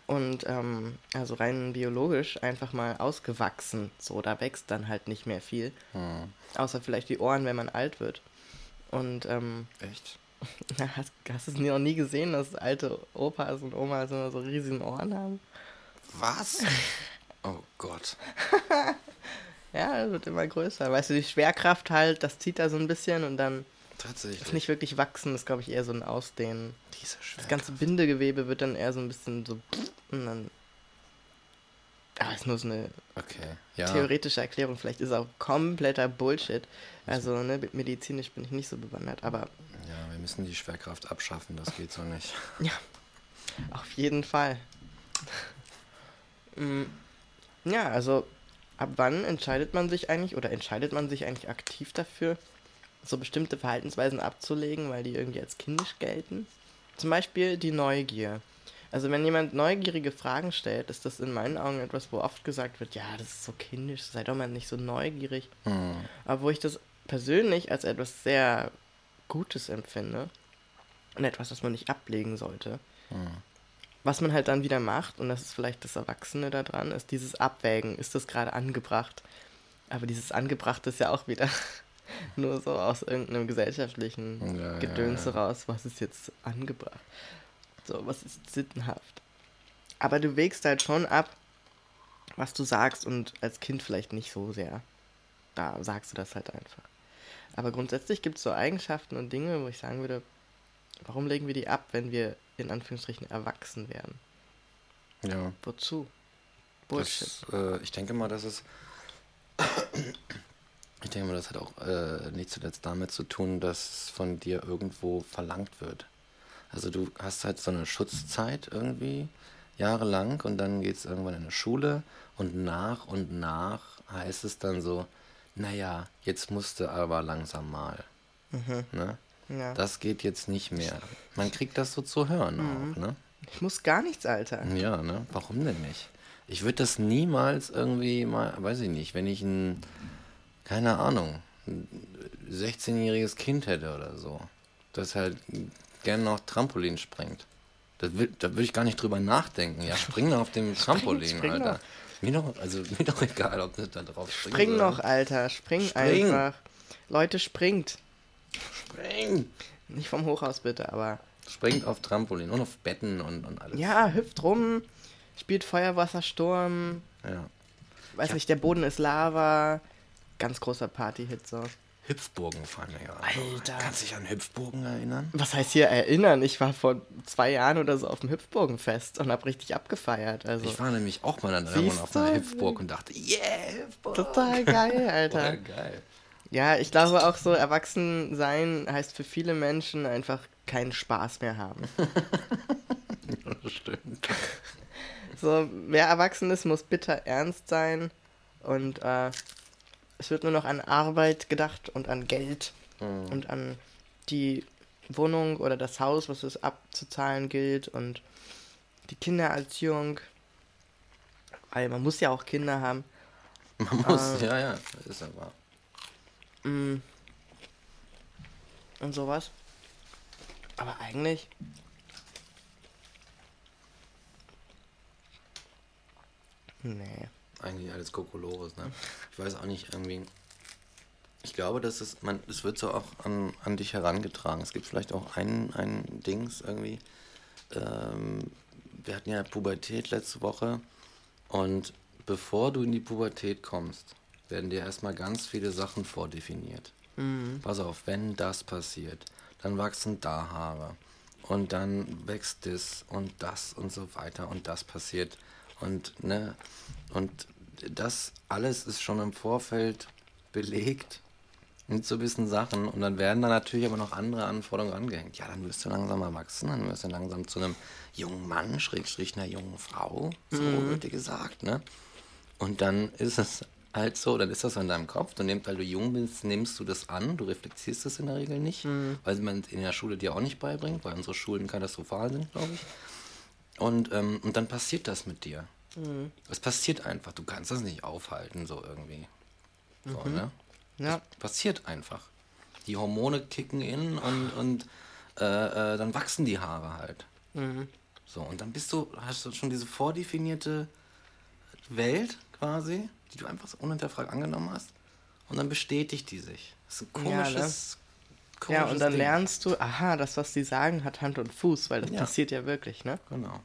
Und ähm, also rein biologisch einfach mal ausgewachsen. So, da wächst dann halt nicht mehr viel. Hm. Außer vielleicht die Ohren, wenn man alt wird. Und ähm, Echt? hast, hast du es noch nie gesehen, dass alte Opas und Omas immer so riesigen Ohren haben? Was? Oh Gott. Ja, das wird immer größer. Weißt du, die Schwerkraft halt, das zieht da so ein bisschen und dann Tatsächlich. ist nicht wirklich wachsen, das ist, glaube ich, eher so ein Ausdehnen. Diese Das ganze Bindegewebe wird dann eher so ein bisschen so und dann. Aber ist nur so eine Okay, ja. theoretische Erklärung. Vielleicht ist es auch kompletter Bullshit. Also, ne, medizinisch bin ich nicht so bewandert, aber Ja, wir müssen die Schwerkraft abschaffen, das geht so nicht. Ja, auf jeden Fall. Mm, ja, also ab wann entscheidet man sich eigentlich oder entscheidet man sich eigentlich aktiv dafür, so bestimmte Verhaltensweisen abzulegen, weil die irgendwie als kindisch gelten? Zum Beispiel die Neugier. Also wenn jemand neugierige Fragen stellt, ist das in meinen Augen etwas, wo oft gesagt wird, ja, das ist so kindisch, sei doch mal nicht so neugierig. Hm. Aber wo ich das persönlich als etwas sehr Gutes empfinde und etwas, was man nicht ablegen sollte. Hm. Was man halt dann wieder macht, und das ist vielleicht das Erwachsene daran, ist dieses Abwägen. Ist das gerade angebracht? Aber dieses Angebracht ist ja auch wieder nur so aus irgendeinem gesellschaftlichen Ja, ja, Gedönse ja. raus. Was ist jetzt angebracht? So, was ist sittenhaft? Aber du wägst halt schon ab, was du sagst und als Kind vielleicht nicht so sehr. Da sagst du das halt einfach. Aber grundsätzlich gibt es so Eigenschaften und Dinge, wo ich sagen würde, warum legen wir die ab, wenn wir in Anführungsstrichen erwachsen werden? Ja. Wozu? Bullshit. Das, äh, ich denke mal, dass es. Ich denke mal, das hat auch äh, nicht zuletzt damit zu tun, dass von dir irgendwo verlangt wird. Also du hast halt so eine Schutzzeit irgendwie jahrelang und dann geht es irgendwann in eine Schule und nach und nach heißt es dann so, naja, jetzt musste aber langsam mal. Mhm. Ne? Ja. Das geht jetzt nicht mehr. Man kriegt das so zu hören Mhm. auch, ne? Ich muss gar nichts, Alter. Ja, ne? Warum denn nicht? Ich würde das niemals irgendwie mal, weiß ich nicht, wenn ich ein, keine Ahnung, ein 16-jähriges Kind hätte oder so, das halt gerne noch Trampolin springt. Das will, da würde ich gar nicht drüber nachdenken. Ja, spring auf dem Trampolin, spring Alter. doch. Mir doch, also mir doch egal, ob du da drauf springst. Spring noch, Alter. Spring, Spring. einfach. Leute, springt. Spring! Nicht vom Hochhaus bitte, aber. Springt auf Trampolin und auf Betten und, und alles. Ja, hüpft rum, spielt Feuerwassersturm. ja. Weiß Ja. nicht, der Boden ist Lava. Ganz großer Party-Hit so. Hüpfburgen fallen mir gerade. ein. Alter. Kannst du dich an Hüpfburgen erinnern? Was heißt hier erinnern? Ich war vor zwei Jahren oder so auf dem Hüpfburgenfest und hab richtig abgefeiert. Also Ich war nämlich auch mal dann irgendwann auf einer? Hüpfburg und dachte, yeah, Hüpfburg. total geil, Alter. Voll geil. Ja, ich glaube auch so, erwachsen sein heißt für viele Menschen einfach keinen Spaß mehr haben. Das stimmt. So, wer erwachsen ist, muss bitter ernst sein und äh, es wird nur noch an Arbeit gedacht und an Geld und an die Wohnung oder das Haus, was es abzuzahlen gilt und die Kindererziehung. Weil man muss ja auch Kinder haben. Man muss, Äh. ja, ja, ist ja wahr. Mm. Und sowas. Aber eigentlich. Nee. Eigentlich alles Kokolores, ne? Ich weiß auch nicht, irgendwie. Ich glaube, dass es, man, es wird so auch an, an dich herangetragen. Es gibt vielleicht auch ein, ein Dings irgendwie. Ähm, wir hatten ja Pubertät letzte Woche und bevor du in die Pubertät kommst, werden dir erstmal ganz viele Sachen vordefiniert. Pass auf, wenn das passiert, dann wachsen da Haare und dann wächst das und das und so weiter und das passiert und ne und das alles ist schon im Vorfeld belegt mit so bisschen Sachen und dann werden da natürlich aber noch andere Anforderungen angehängt. Ja, dann wirst du langsam erwachsen, dann wirst du langsam zu einem jungen Mann, Schrägstrich einer jungen Frau, so wird dir gesagt, ne? Und dann ist es halt so, dann ist das in deinem Kopf. Du nimmst, weil du jung bist, nimmst du das an, du reflektierst das in der Regel nicht, weil man es in der Schule dir auch nicht beibringt, weil unsere Schulen katastrophal sind, glaube ich. Und, ähm, und dann passiert das mit dir. Es passiert einfach, du kannst das nicht aufhalten, so irgendwie. So, ne? Ja. Passiert einfach. Die Hormone kicken in und, und äh, äh, dann wachsen die Haare halt. So, und dann bist du, hast du schon diese vordefinierte Welt quasi, die du einfach so unhinterfragt angenommen hast. Und dann bestätigt die sich. Das ist ein Ja, ne? komisches. Ja, komisches und dann Ding. lernst du, aha, das, was die sagen, hat Hand und Fuß, weil das Ja. passiert ja wirklich, ne? Genau.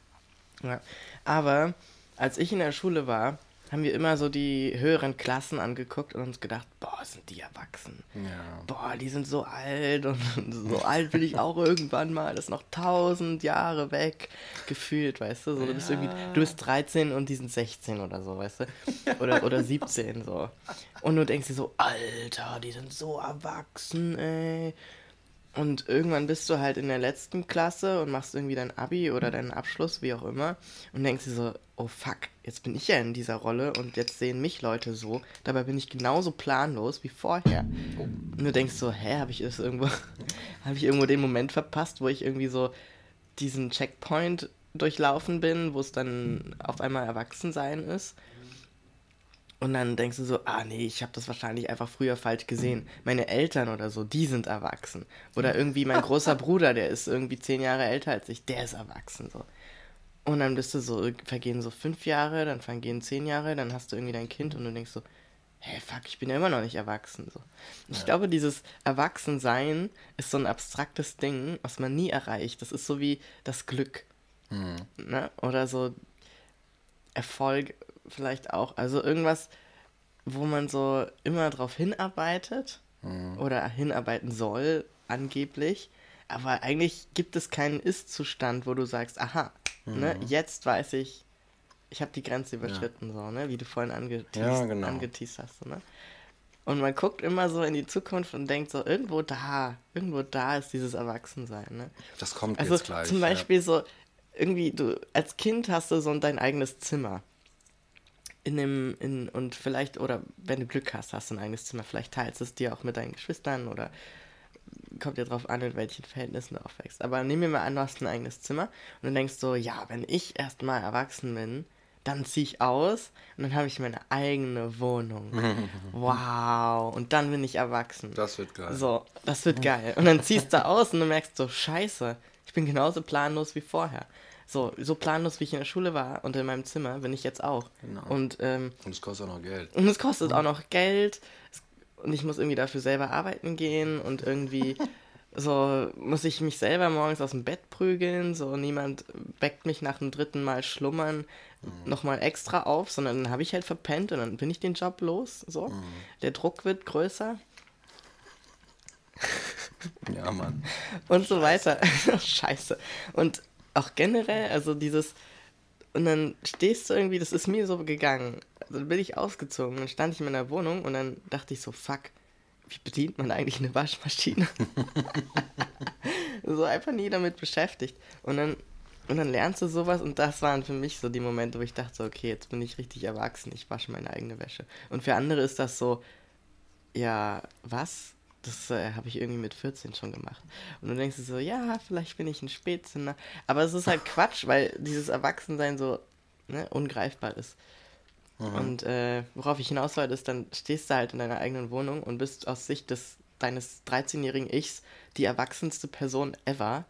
Ja. Aber als ich in der Schule war, haben wir immer so die höheren Klassen angeguckt und uns gedacht, boah, sind die erwachsen. Ja. Boah, die sind so alt und so alt will ich auch irgendwann mal. Das ist noch tausend Jahre weg gefühlt, weißt du? So, du, bist irgendwie, du bist 13 und die sind 16 oder so, weißt du? Oder, oder 17 so. Und du denkst dir so, Alter, die sind so erwachsen, ey. Und irgendwann bist du halt in der letzten Klasse und machst irgendwie dein Abi oder deinen Abschluss, wie auch immer, und denkst dir so, oh fuck, jetzt bin ich ja in dieser Rolle und jetzt sehen mich Leute so. Dabei bin ich genauso planlos wie vorher. Und du denkst so, hä, habe ich es irgendwo, habe ich irgendwo den Moment verpasst, wo ich irgendwie so diesen Checkpoint durchlaufen bin, wo es dann auf einmal Erwachsensein ist. Und dann denkst du so, ah nee, ich habe das wahrscheinlich einfach früher falsch gesehen. Meine Eltern oder so, die sind erwachsen. Oder irgendwie mein großer Bruder, der ist irgendwie zehn Jahre älter als ich, der ist erwachsen so. Und dann bist du so, vergehen so fünf Jahre, dann vergehen zehn Jahre, dann hast du irgendwie dein Kind und du denkst so, hä, fuck, ich bin ja immer noch nicht erwachsen. So. Ich glaube, dieses Erwachsensein ist so ein abstraktes Ding, was man nie erreicht. Das ist so wie das Glück. Ne? Oder so Erfolg vielleicht auch. Also irgendwas, wo man so immer drauf hinarbeitet oder hinarbeiten soll, angeblich. Aber eigentlich gibt es keinen Ist-Zustand, wo du sagst, aha, ne, jetzt weiß ich, ich habe die Grenze überschritten, so, ne, wie du vorhin angeteased, Ja, genau. angeteased hast, so, ne? Und man guckt immer so in die Zukunft und denkt so, irgendwo da, irgendwo da ist dieses Erwachsensein, ne? Das kommt Also jetzt gleich. zum ja. Beispiel so, irgendwie, du, als Kind hast du so dein eigenes Zimmer. In dem, in, und vielleicht, oder wenn du Glück hast, hast du ein eigenes Zimmer. Vielleicht teilst du es dir auch mit deinen Geschwistern oder kommt dir drauf an, in welchen Verhältnissen du aufwächst. Aber nehmen wir mal an, du hast ein eigenes Zimmer und du denkst so, ja, wenn ich erstmal erwachsen bin, dann ziehe ich aus und dann habe ich meine eigene Wohnung. wow. Und dann bin ich erwachsen. Das wird geil. So, das wird geil. Und dann ziehst du aus und du merkst so, scheiße, ich bin genauso planlos wie vorher. So, so planlos wie ich in der Schule war und in meinem Zimmer bin ich jetzt auch. Genau. Und, ähm, Und es kostet auch noch Geld. und es kostet auch noch Geld. Und ich muss irgendwie dafür selber arbeiten gehen und irgendwie so muss ich mich selber morgens aus dem Bett prügeln, so niemand weckt mich nach dem dritten Mal schlummern mhm. nochmal extra auf, sondern dann habe ich halt verpennt und dann bin ich den Job los, so. Mhm. Der Druck wird größer. Ja, Mann. Und so weiter. Scheiße. Und auch generell, also dieses, und dann stehst du irgendwie, das ist mir so gegangen. Also dann bin ich ausgezogen, dann stand ich in meiner Wohnung und dann dachte ich so, fuck, wie bedient man eigentlich eine Waschmaschine? so einfach nie damit beschäftigt. Und dann, und dann lernst du sowas und das waren für mich so die Momente, wo ich dachte, okay, jetzt bin ich richtig erwachsen, ich wasche meine eigene Wäsche. Und für andere ist das so, ja, was? Das äh, habe ich irgendwie mit 14 schon gemacht. Und du denkst dir so, ja, vielleicht bin ich ein Spätzünder. Aber es ist halt Quatsch, weil dieses Erwachsensein so ne, ungreifbar ist. Mhm. Und äh, worauf ich hinaus wollte, ist, dann stehst du halt in deiner eigenen Wohnung und bist aus Sicht des, deines 13-jährigen Ichs die erwachsenste Person ever.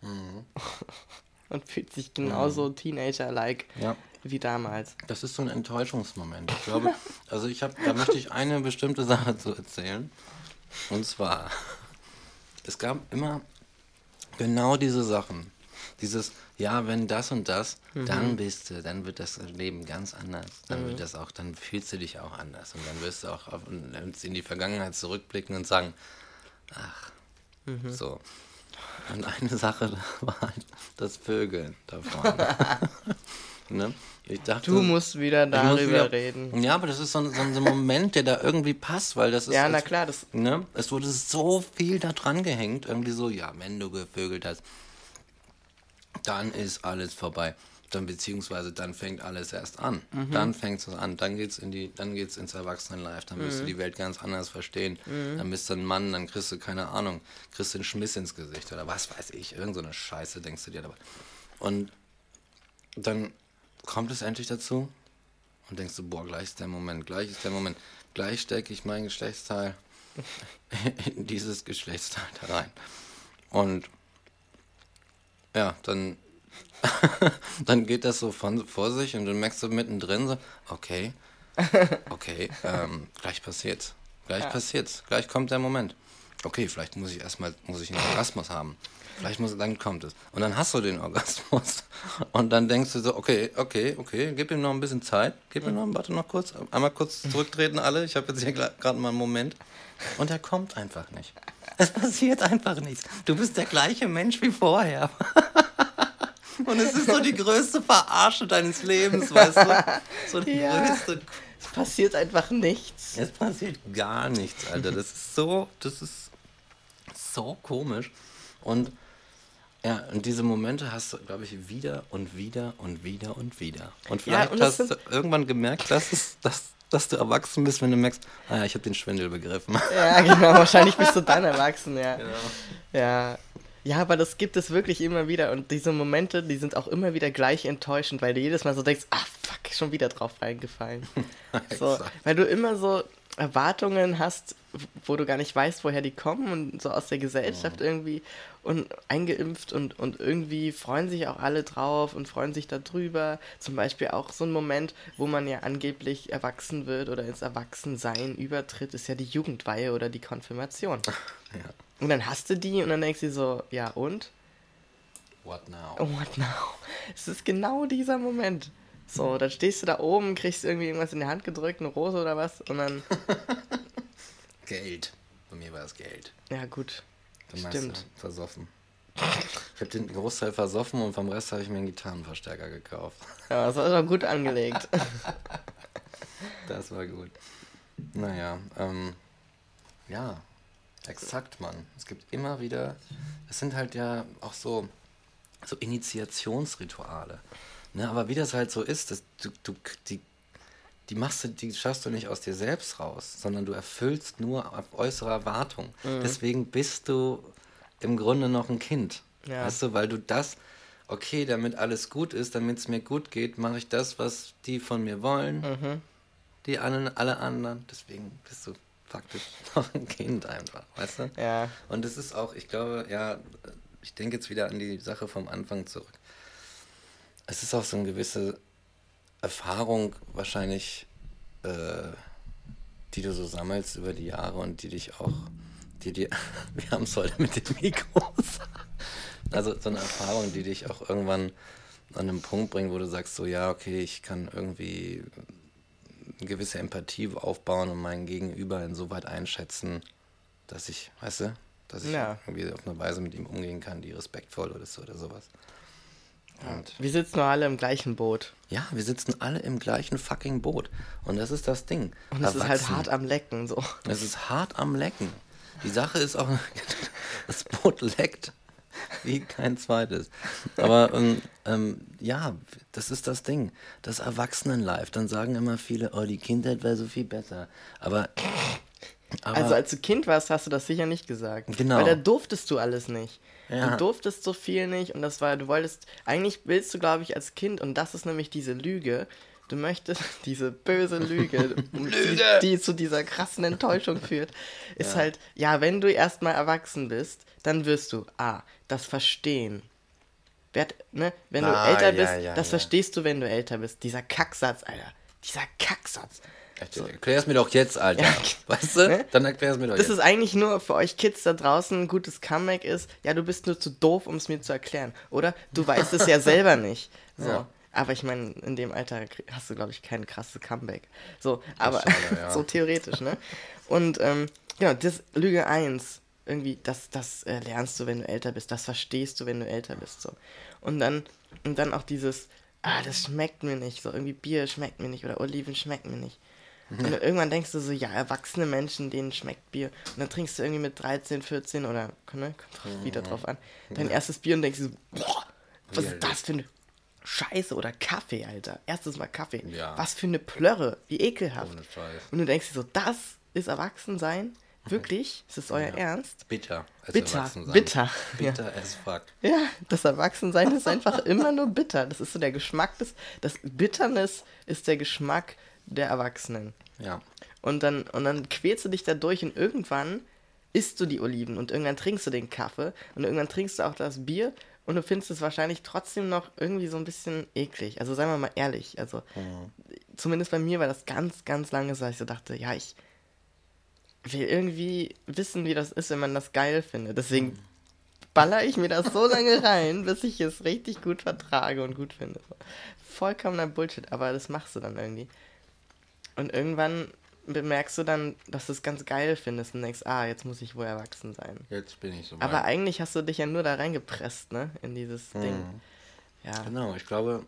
Mhm. und fühlt sich genauso mhm. Teenager-like ja. wie damals. Das ist so ein Enttäuschungsmoment. Ich glaube, also ich habe, da möchte ich eine bestimmte Sache zu erzählen. Und zwar, es gab immer genau diese Sachen. Dieses, ja, wenn das und das, mhm. dann bist du, dann wird das Leben ganz anders. Dann mhm. wird das auch, dann fühlst du dich auch anders. Und dann wirst du auch auf, in die Vergangenheit zurückblicken und sagen, ach, mhm. so. Und eine Sache war halt das Vögeln davon. ne? Ich dachte, du musst wieder darüber muss wieder, reden. Ja, aber das ist so ein, so ein, Moment, der da irgendwie passt, weil das ist. Ja, na klar. Das ne? Es wurde so viel da dran gehängt, irgendwie so, ja, wenn du gevögelt hast dann ist alles vorbei. Dann beziehungsweise dann fängt alles erst an. Mhm. Dann fängt es an. Dann geht's in die, dann geht's ins Erwachsenenlife. Dann wirst mhm. du die Welt ganz anders verstehen. Mhm. Dann bist du ein Mann, dann kriegst du keine Ahnung, kriegst du einen Schmiss ins Gesicht oder was weiß ich. Irgend so eine Scheiße denkst du dir dabei. Und dann kommt es endlich dazu und denkst du, boah, gleich ist der Moment, gleich ist der Moment. Gleich stecke ich mein Geschlechtsteil in dieses Geschlechtsteil da rein. Und ja, dann, dann geht das so von, vor sich und dann merkst du mittendrin so, okay, okay, ähm, gleich passiert's. Gleich ja. passiert's. Gleich kommt der Moment. Okay, vielleicht muss ich erstmal, muss ich einen Orgasmus haben. Vielleicht muss, dann kommt es. Und dann hast du den Orgasmus. Und dann denkst du so, okay, okay, okay, gib ihm noch ein bisschen Zeit. Gib ihm noch, warte noch kurz, einmal kurz zurücktreten alle. Ich habe jetzt hier gerade mal einen Moment. Und er kommt einfach nicht. Es passiert einfach nichts. Du bist der gleiche Mensch wie vorher. Und es ist so die größte Verarsche deines Lebens, weißt du? So die ja. größte. Es passiert einfach nichts. Es passiert gar nichts, Alter. Das ist so, das ist so komisch. Und ja, und diese Momente hast du, glaube ich, wieder und wieder und wieder und wieder. Und vielleicht ja, und hast du irgendwann gemerkt, dass es, dass, dass du erwachsen bist, wenn du merkst, ah ja, ich habe den Schwindel begriffen. Ja, genau, wahrscheinlich bist du dann erwachsen, ja. Genau. Ja. Ja, aber das gibt es wirklich immer wieder und diese Momente, die sind auch immer wieder gleich enttäuschend, weil du jedes Mal so denkst, ah fuck, schon wieder drauf reingefallen. so, weil du immer so Erwartungen hast, wo du gar nicht weißt, woher die kommen und so aus der Gesellschaft ja. irgendwie und eingeimpft und, und irgendwie freuen sich auch alle drauf und freuen sich darüber. Zum Beispiel auch so ein Moment, wo man ja angeblich erwachsen wird oder ins Erwachsensein übertritt, ist ja die Jugendweihe oder die Konfirmation. Ja. Und dann hast du die und dann denkst du so, ja und? What now? What now? Es ist genau dieser Moment. So, dann stehst du da oben, kriegst irgendwie irgendwas in die Hand gedrückt, eine Rose oder was und dann. Geld. Bei mir war es Geld. Ja, gut. Stimmt. Versoffen. Ich habe den Großteil versoffen und vom Rest habe ich mir einen Gitarrenverstärker gekauft. Ja, das war gut angelegt. das war gut. Naja, ähm, ja, exakt, Mann. Es gibt immer wieder, es sind halt ja auch so, so Initiationsrituale. Ne, aber wie das halt so ist, das, du, du, die, die machst du, die schaffst du nicht aus dir selbst raus, sondern du erfüllst nur auf äußere Erwartung. Mhm. Deswegen bist du im Grunde noch ein Kind. Ja. Weißt du, weil du das, okay, damit alles gut ist, damit es mir gut geht, mache ich das, was die von mir wollen, mhm. die alle, alle anderen. Deswegen bist du faktisch noch ein Kind einfach, weißt du? Ja. Und es ist auch, ich glaube, ja, ich denke jetzt wieder an die Sache vom Anfang zurück es ist auch so eine gewisse Erfahrung wahrscheinlich, äh, die du so sammelst über die Jahre und die dich auch, die dir, wir haben es heute mit den Mikros. Also so eine Erfahrung, die dich auch irgendwann an einen Punkt bringt, wo du sagst, so ja, okay, ich kann irgendwie eine gewisse Empathie aufbauen und mein Gegenüber insoweit einschätzen, dass ich, weißt du, dass ich Ja. irgendwie auf eine Weise mit ihm umgehen kann, die respektvoll ist oder sowas. Und Wir sitzen nur alle im gleichen Boot. ja, wir sitzen alle im gleichen fucking Boot. Und das ist das Ding. Und es ist halt Erwachsen. hart am Lecken, so. Es ist hart am Lecken. Die Sache ist auch, das Boot leckt wie kein zweites. Aber ähm, ähm, ja, das ist das Ding. Das Erwachsenenlife. Dann sagen immer viele, oh, die Kindheit wäre so viel besser. Aber, aber Also als du Kind warst, hast du das sicher nicht gesagt. Genau. Weil da durftest du alles nicht. Ja. Du durftest so viel nicht und das war, du wolltest, eigentlich willst du, glaube ich, als Kind, und das ist nämlich diese Lüge, du möchtest, diese böse Lüge, Die, die zu dieser krassen Enttäuschung führt, ist halt, ja, wenn du erstmal erwachsen bist, dann wirst du, ah, das verstehen. Werd, ne, wenn du Ah, älter ja, bist, ja, das ja. verstehst du, wenn du älter bist. Dieser Kacksatz, Alter. Dieser Kacksatz. erklär's mir doch jetzt, Alter. Ja. Weißt du? Ne? Dann erklär's mir doch Das jetzt. ist eigentlich nur für euch Kids da draußen ein gutes Comeback ist, ja, du bist nur zu doof, um es mir zu erklären. Oder du weißt es ja selber nicht. So. Ja. Aber ich meine, in dem Alter hast du, glaube ich, kein krasses Comeback. So, aber schade, ja. so theoretisch, ne? Und ähm, genau, das Lüge 1, irgendwie, das, das äh, lernst du, wenn du älter bist, das verstehst du, wenn du älter bist. So. Und dann, und dann auch dieses, ah, das schmeckt mir nicht. So, irgendwie Bier schmeckt mir nicht oder Oliven schmecken mir nicht. Und dann irgendwann denkst du so, ja, erwachsene Menschen, denen schmeckt Bier. Und dann trinkst du irgendwie mit 13, 14 oder, ne, kommt drauf, wieder drauf an, dein erstes Bier und denkst so, boah, was ist das für eine Scheiße oder Kaffee, Alter. Erstes Mal Kaffee. Ja. Was für eine Plörre, wie ekelhaft. Ohne Scheiß. Und du denkst dir so, das ist Erwachsensein? Wirklich? Ist das euer Ernst? Bitter. als Bitter, Erwachsensein. bitter, Bitter as fuck. Ja, das Erwachsensein ist einfach immer nur bitter. Das ist so der Geschmack des, das Bitternis ist der Geschmack der Erwachsenen. Ja. Und dann, und dann quälst du dich da durch und irgendwann isst du die Oliven und irgendwann trinkst du den Kaffee und irgendwann trinkst du auch das Bier und du findest es wahrscheinlich trotzdem noch irgendwie so ein bisschen eklig. Also seien wir mal ehrlich. Also zumindest bei mir war das ganz, ganz lange so, dass ich so dachte, ja, ich will irgendwie wissen, wie das ist, wenn man das geil findet. Deswegen baller ich mir das so lange rein, bis ich es richtig gut vertrage und gut finde. Vollkommener Bullshit, aber das machst du dann irgendwie. Und irgendwann bemerkst du dann, dass du es ganz geil findest und denkst, ah, jetzt muss ich wohl erwachsen sein. Jetzt bin ich so Aber eigentlich hast du dich ja nur da reingepresst, ne? In dieses Ding. Ja. Genau, ich glaube,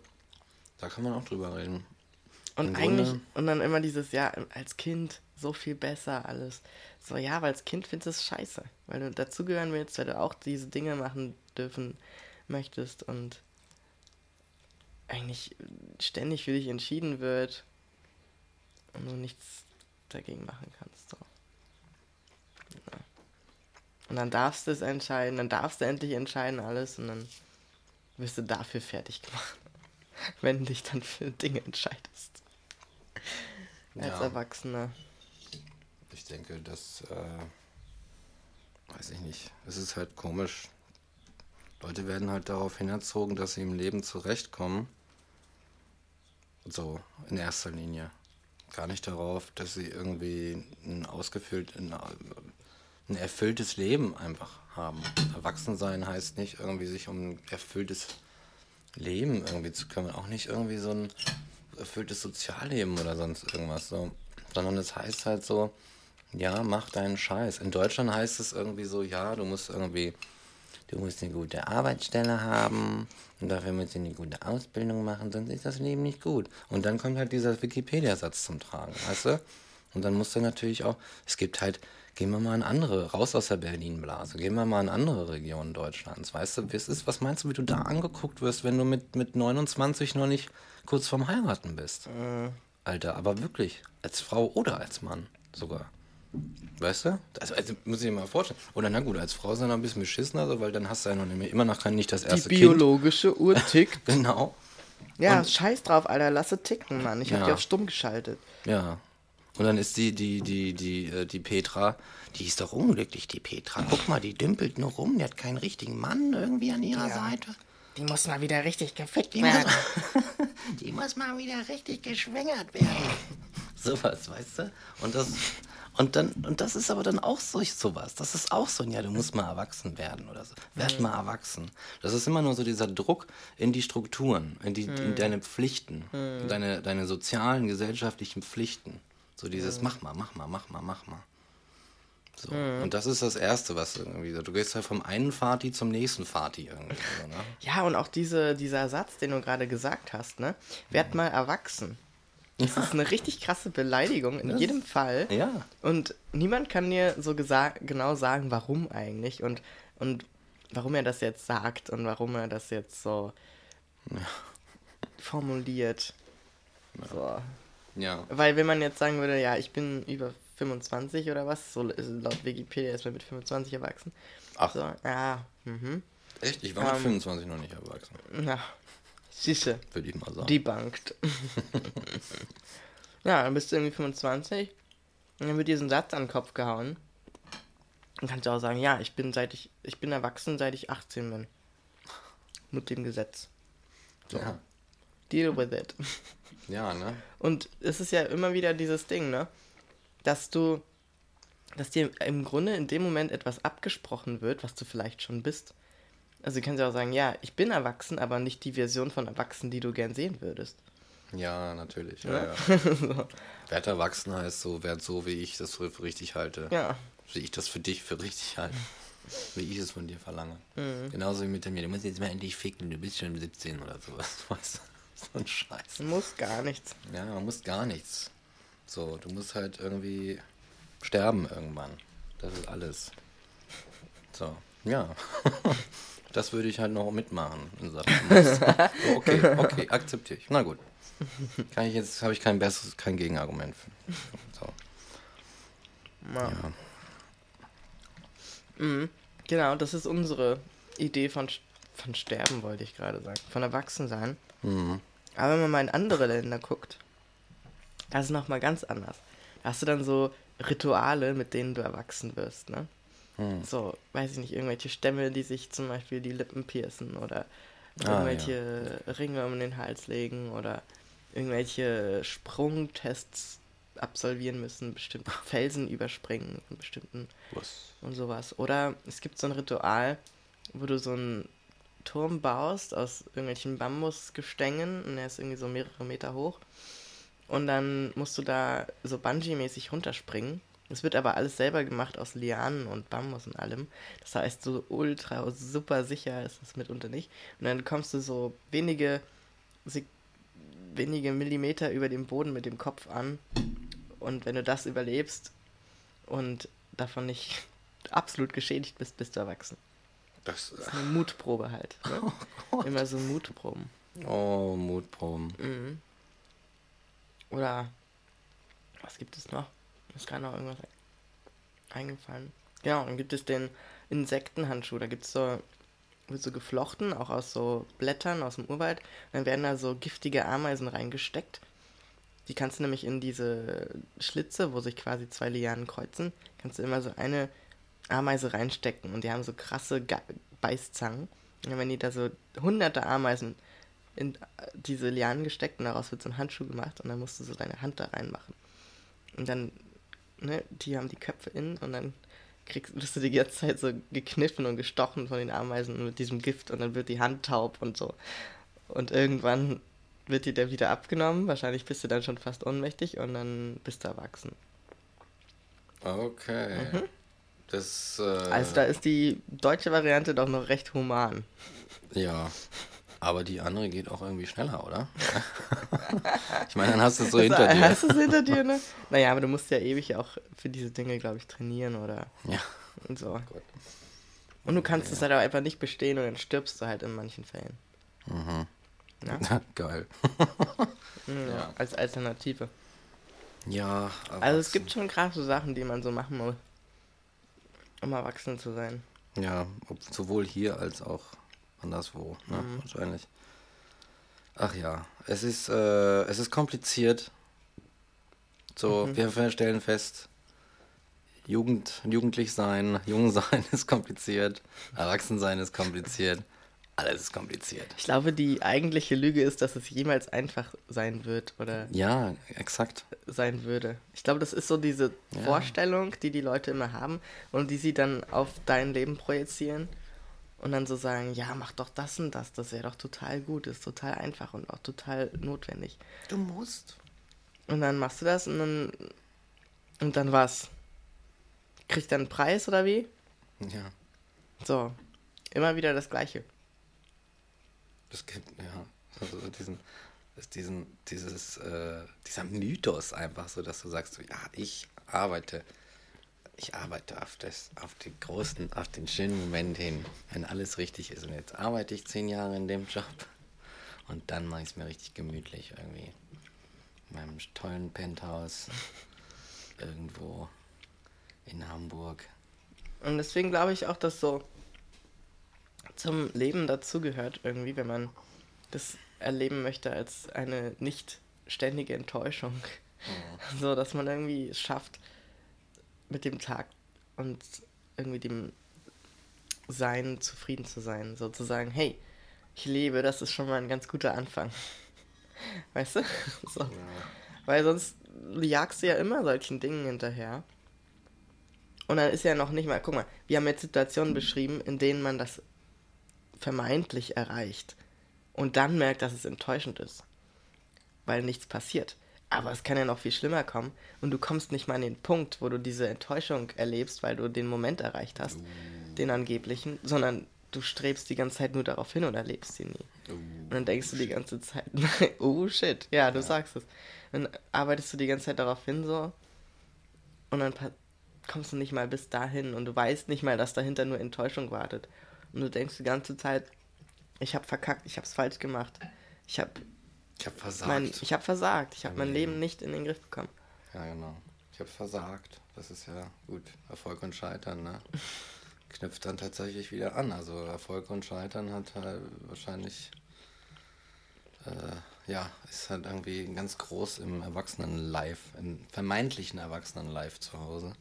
da kann man auch drüber reden. Und Im eigentlich, Grunde- und dann immer dieses, ja, als Kind so viel besser alles. So, ja, aber als Kind findest du es scheiße, weil du dazugehören willst, weil du auch diese Dinge machen dürfen möchtest und eigentlich ständig für dich entschieden wird und du nichts dagegen machen kannst. So. Ja. Und dann darfst du es entscheiden, dann darfst du endlich entscheiden alles und dann wirst du dafür fertig gemacht, wenn du dich dann für Dinge entscheidest. Als Ja. Erwachsener. Ich denke, das, äh, weiß ich nicht. Es ist halt komisch. Leute werden halt darauf hinerzogen, dass sie im Leben zurechtkommen. So, in erster Linie. Gar nicht darauf, dass sie irgendwie ein ausgefüllt, ein, ein erfülltes Leben einfach haben. Erwachsen sein heißt nicht irgendwie sich um ein erfülltes Leben irgendwie zu kümmern. Auch nicht irgendwie so ein erfülltes Sozialleben oder sonst irgendwas. So. Sondern es heißt halt so, ja, mach deinen Scheiß. In Deutschland heißt es irgendwie so, ja, du musst irgendwie, du musst eine gute Arbeitsstelle haben und dafür musst du eine gute Ausbildung machen, sonst ist das Leben nicht gut. Und dann kommt halt dieser Wikipedia-Satz zum Tragen, weißt du? Und dann musst du natürlich auch, es gibt halt, gehen wir mal in andere, raus aus der Berlin-Blase, gehen wir mal in andere Regionen Deutschlands, weißt du, wie es ist, was meinst du, wie du da angeguckt wirst, wenn du mit, mit 29 noch nicht kurz vorm Heiraten bist? Alter, aber wirklich, als Frau oder als Mann sogar. Weißt du? Also, also muss ich dir mal vorstellen. Oder na gut, als Frau ist er noch ein bisschen beschissener, so, weil dann hast du ja noch nicht, immer noch nicht das Die erste Kind. biologische Uhr tickt. Genau. Ja, scheiß drauf, Alter, lasse ticken, Mann. Ich hab Ja. die auf stumm geschaltet. Ja. Und dann ist die, die, die, die, äh, die Petra, die ist doch unglücklich, die Petra. Guck mal, die dümpelt nur rum, die hat keinen richtigen Mann irgendwie an ihrer Seite. Die muss mal wieder richtig gefickt Die muss, die muss mal wieder richtig geschwängert werden. sowas, weißt du? Und das, und dann, und das ist aber dann auch so sowas. Das ist auch so, ja, du musst mal erwachsen werden oder so. Werd mal erwachsen. Das ist immer nur so dieser Druck in die Strukturen, in, die, in deine Pflichten, deine, deine sozialen, gesellschaftlichen Pflichten. So dieses, mach mal, mach mal, mach mal, mach mal. So. Und das ist das Erste, was irgendwie so. Du gehst halt vom einen Fati zum nächsten Fati irgendwie. So, ne? Ja, und auch diese, dieser Satz, den du gerade gesagt hast, ne? Werd mal erwachsen. Das ist eine richtig krasse Beleidigung in Das- jedem Fall. Ja. Und niemand kann dir so genau sagen, warum eigentlich und, und warum er das jetzt sagt und warum er das jetzt so formuliert. So. Ja. Weil wenn man jetzt sagen würde, ja, ich bin über 25 oder was, so laut Wikipedia ist man mit 25 erwachsen. Ach, So, ja, mhm. echt? Ich war mit Ähm, 25 noch nicht erwachsen, Na, siehste, würde ich mal sagen. debunked. ja, dann bist du irgendwie 25 und dann wird dir so ein Satz an den Kopf gehauen. Dann kannst du auch sagen, ja, ich bin seit ich, ich bin erwachsen, seit ich 18 bin. Mit dem Gesetz. ja. Deal with it. ja, ne? Und es ist ja immer wieder dieses Ding, ne? Dass du, dass dir im Grunde in dem Moment etwas abgesprochen wird, was du vielleicht schon bist. Also kannst ja auch sagen, ja, ich bin erwachsen, aber nicht die Version von erwachsen, die du gern sehen würdest. Ja, natürlich. Ja, Ja. ja. so. Werd erwachsen heißt so, werd so, wie ich das für richtig halte. Ja. Wie ich das für dich für richtig halte. Wie ich es von dir verlange. Mhm. Genauso wie mit dem, du musst jetzt mal endlich ficken, du bist schon 17 oder sowas. Weißt du? So ein Scheiß. Du musst gar nichts. Ja, man muss gar nichts. So, du musst halt irgendwie sterben irgendwann. Das ist alles. So, ja. Das würde ich halt noch mitmachen. in Sachen muss. So, okay, okay, akzeptiere ich. Na gut. Kann ich jetzt, habe ich kein besseres, kein Gegenargument. Für. So, Ja. ja. Mhm. Genau, das ist unsere Idee von, von Sterben, wollte ich gerade sagen. Von Erwachsensein. Mhm. Aber wenn man mal in andere Länder guckt, das ist nochmal ganz anders. Da hast du dann so Rituale, mit denen du erwachsen wirst, ne? Hm. So, weiß ich nicht, irgendwelche Stämme, die sich zum Beispiel die Lippen piercen oder Ah, irgendwelche Ringe um den Hals legen oder irgendwelche Sprungtests absolvieren müssen, bestimmte Felsen überspringen von bestimmten Was? und sowas. Oder es gibt so ein Ritual, wo du so einen Turm baust aus irgendwelchen Bambusgestängen und der ist irgendwie so mehrere Meter hoch. Und dann musst du da so Bungee-mäßig runterspringen. Es wird aber alles selber gemacht aus Lianen und Bambus und allem. Das heißt, so ultra super sicher ist es mitunter nicht. Und dann kommst du so wenige, wenige Millimeter über dem Boden mit dem Kopf an. Und wenn du das überlebst und davon nicht absolut geschädigt bist, bist du erwachsen. Das, Das ist eine Mutprobe halt. Ne? Immer so Mutproben. oh, Mutproben. Mhm. Oder was gibt es noch? Ist gerade noch irgendwas eingefallen. Genau, dann gibt es den Insektenhandschuh. Da gibt es so, wird so geflochten, auch aus so Blättern aus dem Urwald. Dann werden da so giftige Ameisen reingesteckt. Die kannst du nämlich in diese Schlitze, wo sich quasi zwei Lianen kreuzen, kannst du immer so eine Ameise reinstecken. Und die haben so krasse Ga Beißzangen. Und wenn die da so hunderte Ameisen in diese Lianen gesteckt und daraus wird so ein Handschuh gemacht und dann musst du so deine Hand da reinmachen. Und dann, ne, die haben die Köpfe in und dann kriegst wirst du die ganze Zeit so gekniffen und gestochen von den Ameisen mit diesem Gift und dann wird die Hand taub und so. Und irgendwann wird dir der wieder abgenommen, wahrscheinlich bist du dann schon fast ohnmächtig und dann bist du erwachsen. Okay. Das, äh, Mhm. Also da ist die deutsche Variante doch noch recht human. Ja. Aber die andere geht auch irgendwie schneller, oder? ich meine, dann hast du es so hinter dir. Hast du es hinter dir, ne? Naja, aber du musst ja ewig auch für diese Dinge, glaube ich, trainieren oder Ja. und so. Gut. Und du kannst es halt auch einfach nicht bestehen und dann stirbst du halt in manchen Fällen. Mhm. Ja? Geil. Mhm, Ja. Als Alternative. Ja, Also es gibt schon krasse Sachen, die man so machen muss, um erwachsen zu sein. Ja, sowohl hier als auch anderswo, ne? Mhm. wahrscheinlich. Ach ja, es ist, äh, es ist kompliziert. So, Mhm. wir stellen fest, Jugend, jugendlich sein, jung sein ist kompliziert, erwachsen sein ist kompliziert. Alles ist kompliziert. Ich glaube, die eigentliche Lüge ist, dass es jemals einfach sein wird oder Ja, exakt. sein würde. Ich glaube, das ist so diese Ja. Vorstellung, die die Leute immer haben und die sie dann auf dein Leben projizieren und dann so sagen, ja, mach doch das und das, das wäre doch total gut, ist total einfach und auch total notwendig. Du musst. Und dann machst du das und dann und dann was? Kriegt dann einen Preis oder wie? Ja, So, immer wieder das Gleiche. das gibt, ja. Also diesen, diesen, dieses, äh, dieser Mythos einfach so, dass du sagst, so, ja, ich arbeite, ich arbeite auf das, auf die großen, auf den schönen Moment hin, wenn alles richtig ist. Und jetzt arbeite ich zehn Jahre in dem Job und dann mache ich es mir richtig gemütlich irgendwie. In meinem tollen Penthouse irgendwo in Hamburg. Und deswegen glaube ich auch, dass so zum Leben dazugehört irgendwie, wenn man das erleben möchte als eine nicht ständige Enttäuschung. So, dass man irgendwie es schafft, mit dem Tag und irgendwie dem Sein zufrieden zu sein. So zu sagen, hey, ich lebe, das ist schon mal ein ganz guter Anfang. Weißt du? So. Weil sonst jagst du ja immer solchen Dingen hinterher. Und dann ist ja noch nicht mal, guck mal, wir haben jetzt Situationen beschrieben, in denen man das vermeintlich erreicht und dann merkt, dass es enttäuschend ist, weil nichts passiert. Aber es kann ja noch viel schlimmer kommen und du kommst nicht mal an den Punkt, wo du diese Enttäuschung erlebst, weil du den Moment erreicht hast, den angeblichen, sondern du strebst die ganze Zeit nur darauf hin und erlebst sie nie. Und dann denkst du die ganze Zeit, oh shit, ja, du sagst es. Dann arbeitest du die ganze Zeit darauf hin so und dann kommst du nicht mal bis dahin und du weißt nicht mal, dass dahinter nur Enttäuschung wartet. Und du denkst die ganze Zeit, ich habe verkackt, ich habe es falsch gemacht. Ich habe Ich habe versagt. mein, ich habe versagt, ich habe mein Leben Leben. nicht in den Griff bekommen. Ja, genau. Ich habe versagt. Das ist ja gut. Erfolg und Scheitern, ne? Knüpft dann tatsächlich wieder an. Also Erfolg und Scheitern hat halt wahrscheinlich, äh, ja, ist halt irgendwie ganz groß im Erwachsenen-Life, im vermeintlichen Erwachsenen-Life zu Hause.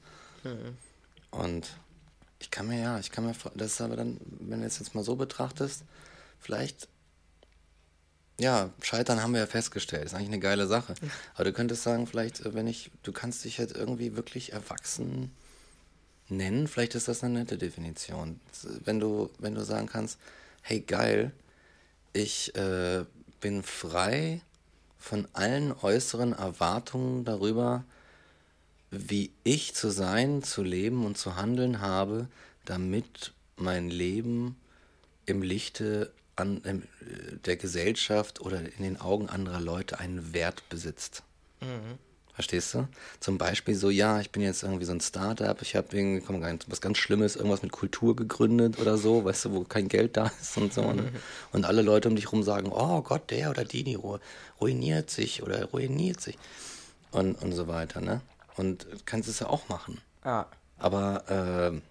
Und ich kann mir, ja, ich kann mir, das ist aber dann, wenn du es jetzt mal so betrachtest, vielleicht ja, Scheitern haben wir ja festgestellt. Ist eigentlich eine geile Sache. Aber du könntest sagen, vielleicht, äh, wenn ich, du kannst dich jetzt irgendwie wirklich erwachsen nennen, vielleicht ist das eine nette Definition. Wenn du, wenn du sagen kannst, hey geil, ich äh, bin frei von allen äußeren Erwartungen darüber, wie ich zu sein, zu leben und zu handeln habe, damit mein Leben im Lichte an, im, äh, der Gesellschaft oder in den Augen anderer Leute einen Wert besitzt. Verstehst du? Zum Beispiel so, ja, ich bin jetzt irgendwie so ein Startup, ich habe irgendwie, komm, was ganz Schlimmes, irgendwas mit Kultur gegründet oder so, weißt du, wo kein Geld da ist und so. Ne? Und alle Leute um dich rum sagen, oh Gott, der oder die, die ru- ruiniert sich oder ruiniert sich. Und, und so weiter, ne? Und du kannst es ja auch machen. Ah, Aber ähm,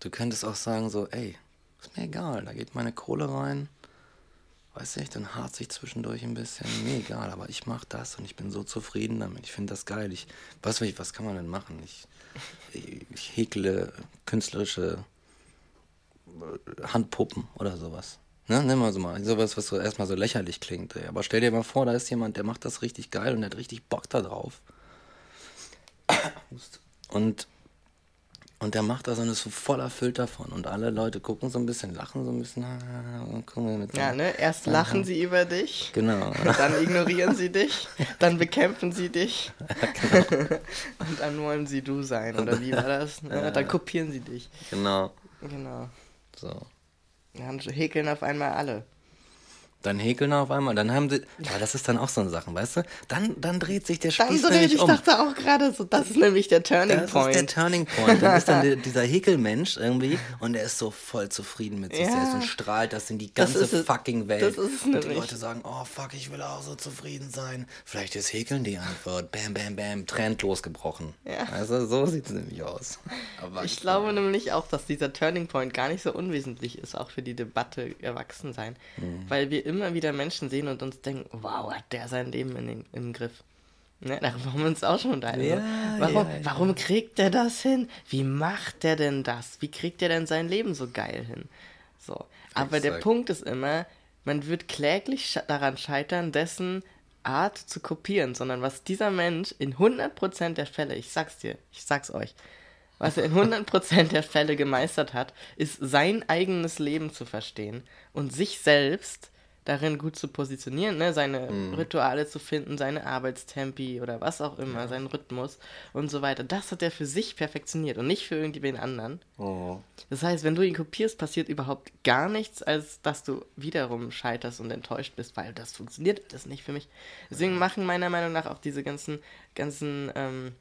du könntest auch sagen so, ey, ist mir egal, da geht meine Kohle rein. Weiß nicht, dann harzt sich zwischendurch ein bisschen. Mir egal, aber ich mache das und ich bin so zufrieden damit. Ich finde das geil. Ich, was, was kann man denn machen? Ich, ich, ich häkle künstlerische äh, Handpuppen oder sowas. Ne, nimm mal so mal. Sowas, was so erstmal so lächerlich klingt. Ey. Aber stell dir mal vor, da ist jemand, der macht das richtig geil und der hat richtig Bock da drauf. Und, und der macht das und ist so voll erfüllt davon. Und alle Leute gucken so ein bisschen, lachen so ein bisschen. ah, Und gucken mit ja, ne? Erst lachen sie über dich, Genau. dann ignorieren sie dich, dann bekämpfen sie dich genau. und dann wollen sie du sein. Oder wie war das? Ne? Dann kopieren sie dich. genau. Genau. So. Dann häkeln auf einmal alle. Dann häkeln auf einmal, dann haben sie. Ja, das ist dann auch so eine Sache, weißt du? Dann, dann dreht sich der Spieß dreht, nämlich ich um. dachte auch gerade so, das ist nämlich der Turning Das ist der Point. Turning Point. Dann ist dann der, dieser Häkelmensch irgendwie und er ist so voll zufrieden mit sich Ja. selbst und strahlt das in die Das ganze fucking Welt. Das ist es und die. Leute sagen, oh fuck, ich will auch so zufrieden sein. Vielleicht ist Häkeln die Antwort. Bam, bam, bam, Trend losgebrochen. Ja. Also so sieht es nämlich aus. Aber Ich glaube nämlich auch, dass dieser Turning Point gar nicht so unwesentlich ist, auch für die Debatte Erwachsensein. Mhm. Weil wir immer wieder Menschen sehen und uns denken, wow, hat der sein Leben in den, im Griff. Ne, darüber haben wir uns auch schon unterhalten. Ja, warum, ja, warum kriegt der das hin? Wie macht der denn das? Wie kriegt der denn sein Leben so geil hin? So. Aber der. Punkt ist immer, man wird kläglich daran scheitern, dessen Art zu kopieren, sondern was dieser Mensch in 100% der Fälle, ich sag's dir, ich sag's euch, was er in 100% der Fälle gemeistert hat, ist sein eigenes Leben zu verstehen und sich selbst darin gut zu positionieren, ne? seine Rituale zu finden, seine Arbeitstempi oder was auch immer, seinen Rhythmus und so weiter. Das hat er für sich perfektioniert und nicht für irgendwen anderen. Oh. Das heißt, wenn du ihn kopierst, passiert überhaupt gar nichts, als dass du wiederum scheiterst und enttäuscht bist, weil das funktioniert alles nicht für mich. Deswegen machen meiner Meinung nach auch diese ganzen, ganzen ähm,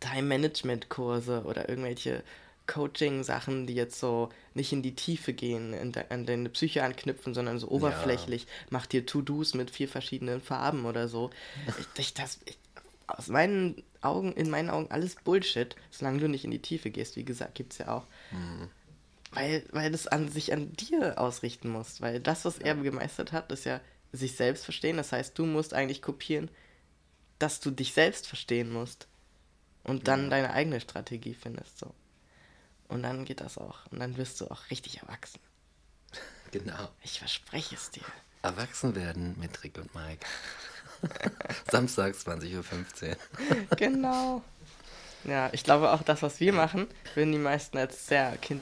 Time-Management-Kurse oder irgendwelche Coaching-Sachen, die jetzt so nicht in die Tiefe gehen, in de an deine Psyche anknüpfen, sondern so oberflächlich, mach dir To-Dos mit vier verschiedenen Farben oder so. Ich, ich, das, ich, aus meinen Augen, in meinen Augen alles Bullshit, solange du nicht in die Tiefe gehst, wie gesagt, gibt's ja auch. Weil, weil das an sich an dir ausrichten musst. Weil das, was er gemeistert hat, ist ja sich selbst verstehen. Das heißt, du musst eigentlich kopieren, dass du dich selbst verstehen musst. Und dann deine eigene Strategie findest. So. Und dann geht das auch. Und dann wirst du auch richtig erwachsen. Genau. Ich verspreche es dir. Erwachsen werden mit Rick und Mike. Samstags 20.15 Uhr. Genau. Ja, ich glaube auch das, was wir machen, würden die meisten als sehr kind,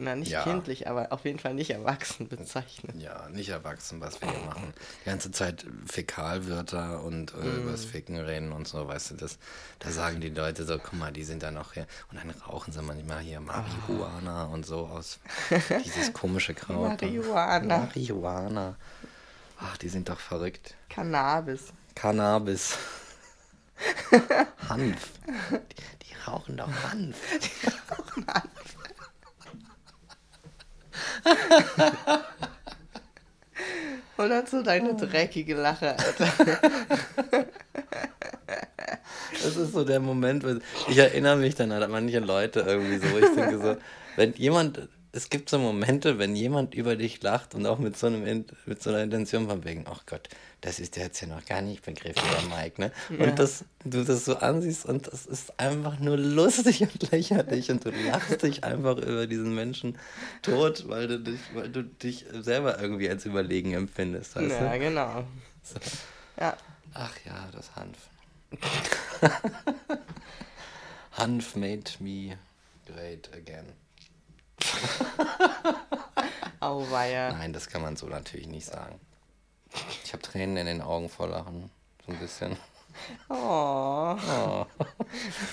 na nicht Ja. kindlich, aber auf jeden Fall nicht erwachsen bezeichnen. Ja, nicht erwachsen, was wir hier machen. Die ganze Zeit Fäkalwörter und äh, übers Ficken reden und so, weißt du, das, da sagen die Leute so, guck mal, die sind da noch hier. Und dann rauchen sie manchmal hier Marihuana und so aus. Dieses komische Kraut. Marihuana. Marihuana. Ach, die sind doch verrückt. Cannabis. Cannabis. Hanf. Die, die rauchen doch Hanf. Und dann so deine dreckige Lache, Alter. Das ist so der Moment, ich erinnere mich dann an manche Leute irgendwie so. Ich denke so, wenn jemand, es gibt so Momente, wenn jemand über dich lacht und auch mit so einem In- mit so einer Intention von wegen, ach Gott, das ist der jetzt ja noch gar nicht begriffen, der Mike, ne? Ja. Und das, du das so ansiehst und das ist einfach nur lustig und lächerlich und du lachst dich einfach über diesen Menschen tot, weil du dich, weil du dich selber irgendwie als überlegen empfindest, weißt Ja, du? genau. So. Ja. Ach ja, das Hanf. Hanf made me great again. Auweia. Nein, das kann man so natürlich nicht sagen. Ich habe Tränen in den Augen vor Lachen. So ein bisschen. Oh.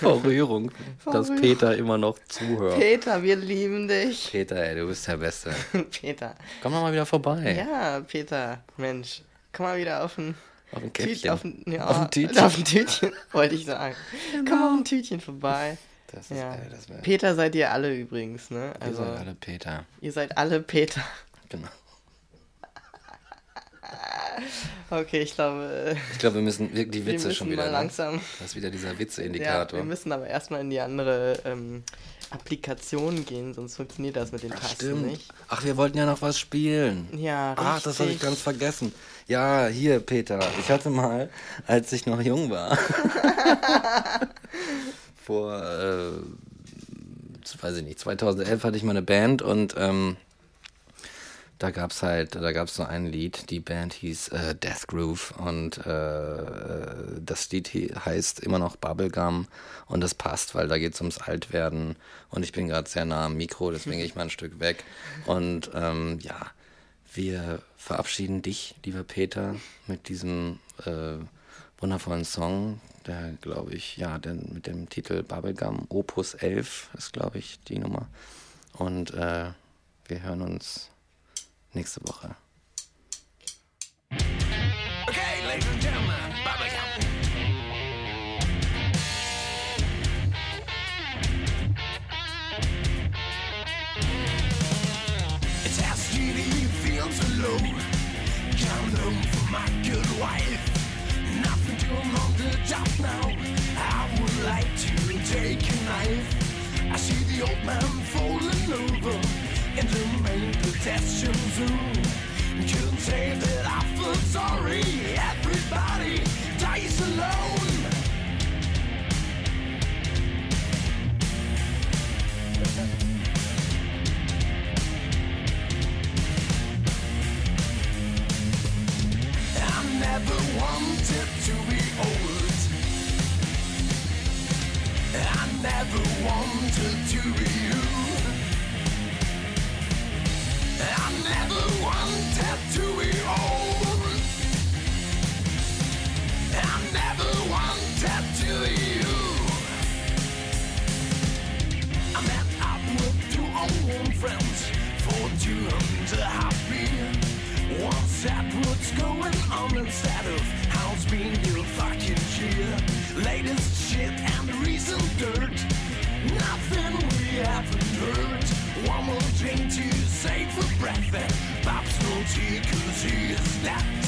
Vor Rührung, dass. Peter immer noch zuhört. Peter, wir lieben dich. Peter, ey, du bist der Beste. Peter. Komm mal wieder vorbei. Ja, Peter. Mensch. Komm mal wieder auf ein Auf ein Tütchen. Käffchen. Auf ein, ja, Auf ein Tütchen. Auf ein Tütchen, wollte ich sagen. Komm auf ein Tütchen vorbei. Das ist, Ja. ey, das wär, Peter seid ihr alle übrigens, ne? wir Also, sind alle Peter. ihr seid alle Peter. Genau. Okay, ich glaube, äh, Ich glaube, wir müssen die wir Witze müssen schon wieder. mal ne? langsam. Das ist wieder dieser Ja, Witze-Indikator. wir müssen aber erstmal in die andere ähm, Applikation gehen, sonst funktioniert das mit den Ach, Tasten stimmt. nicht. Ach, wir wollten ja noch was spielen. Ja, richtig. Ach, das habe ich ganz vergessen. Ja, hier, Peter. Ich hatte mal, als ich noch jung war, vor, äh, weiß ich nicht, 2011 hatte ich mal eine Band und ähm, da gab's halt, da gab's so ein Lied, die Band hieß äh, Death Groove und äh, das Lied heißt immer noch Bubblegum und das passt, weil da geht's ums Altwerden und ich bin gerade sehr nah am Mikro, deswegen gehe ich mal ein Stück weg und ähm, ja, wir verabschieden dich, lieber Peter, mit diesem äh, wundervollen Song, der, glaube ich, ja, denn mit dem Titel Bubblegum Opus 11 ist, glaube ich, die Nummer. Und äh, wir hören uns nächste Woche. Couldn't say that I feel sorry. Everybody dies alone. Never wanted to be you. I never wanted to be old. I never wanted to be you. I met up with two old friends for two hundred happy. One said what's going on instead of how's been your fucking year. Latest shit and recent dirt. Nothing we haven't heard. One more drink to save for breath and Bob's no tea cause he is dead.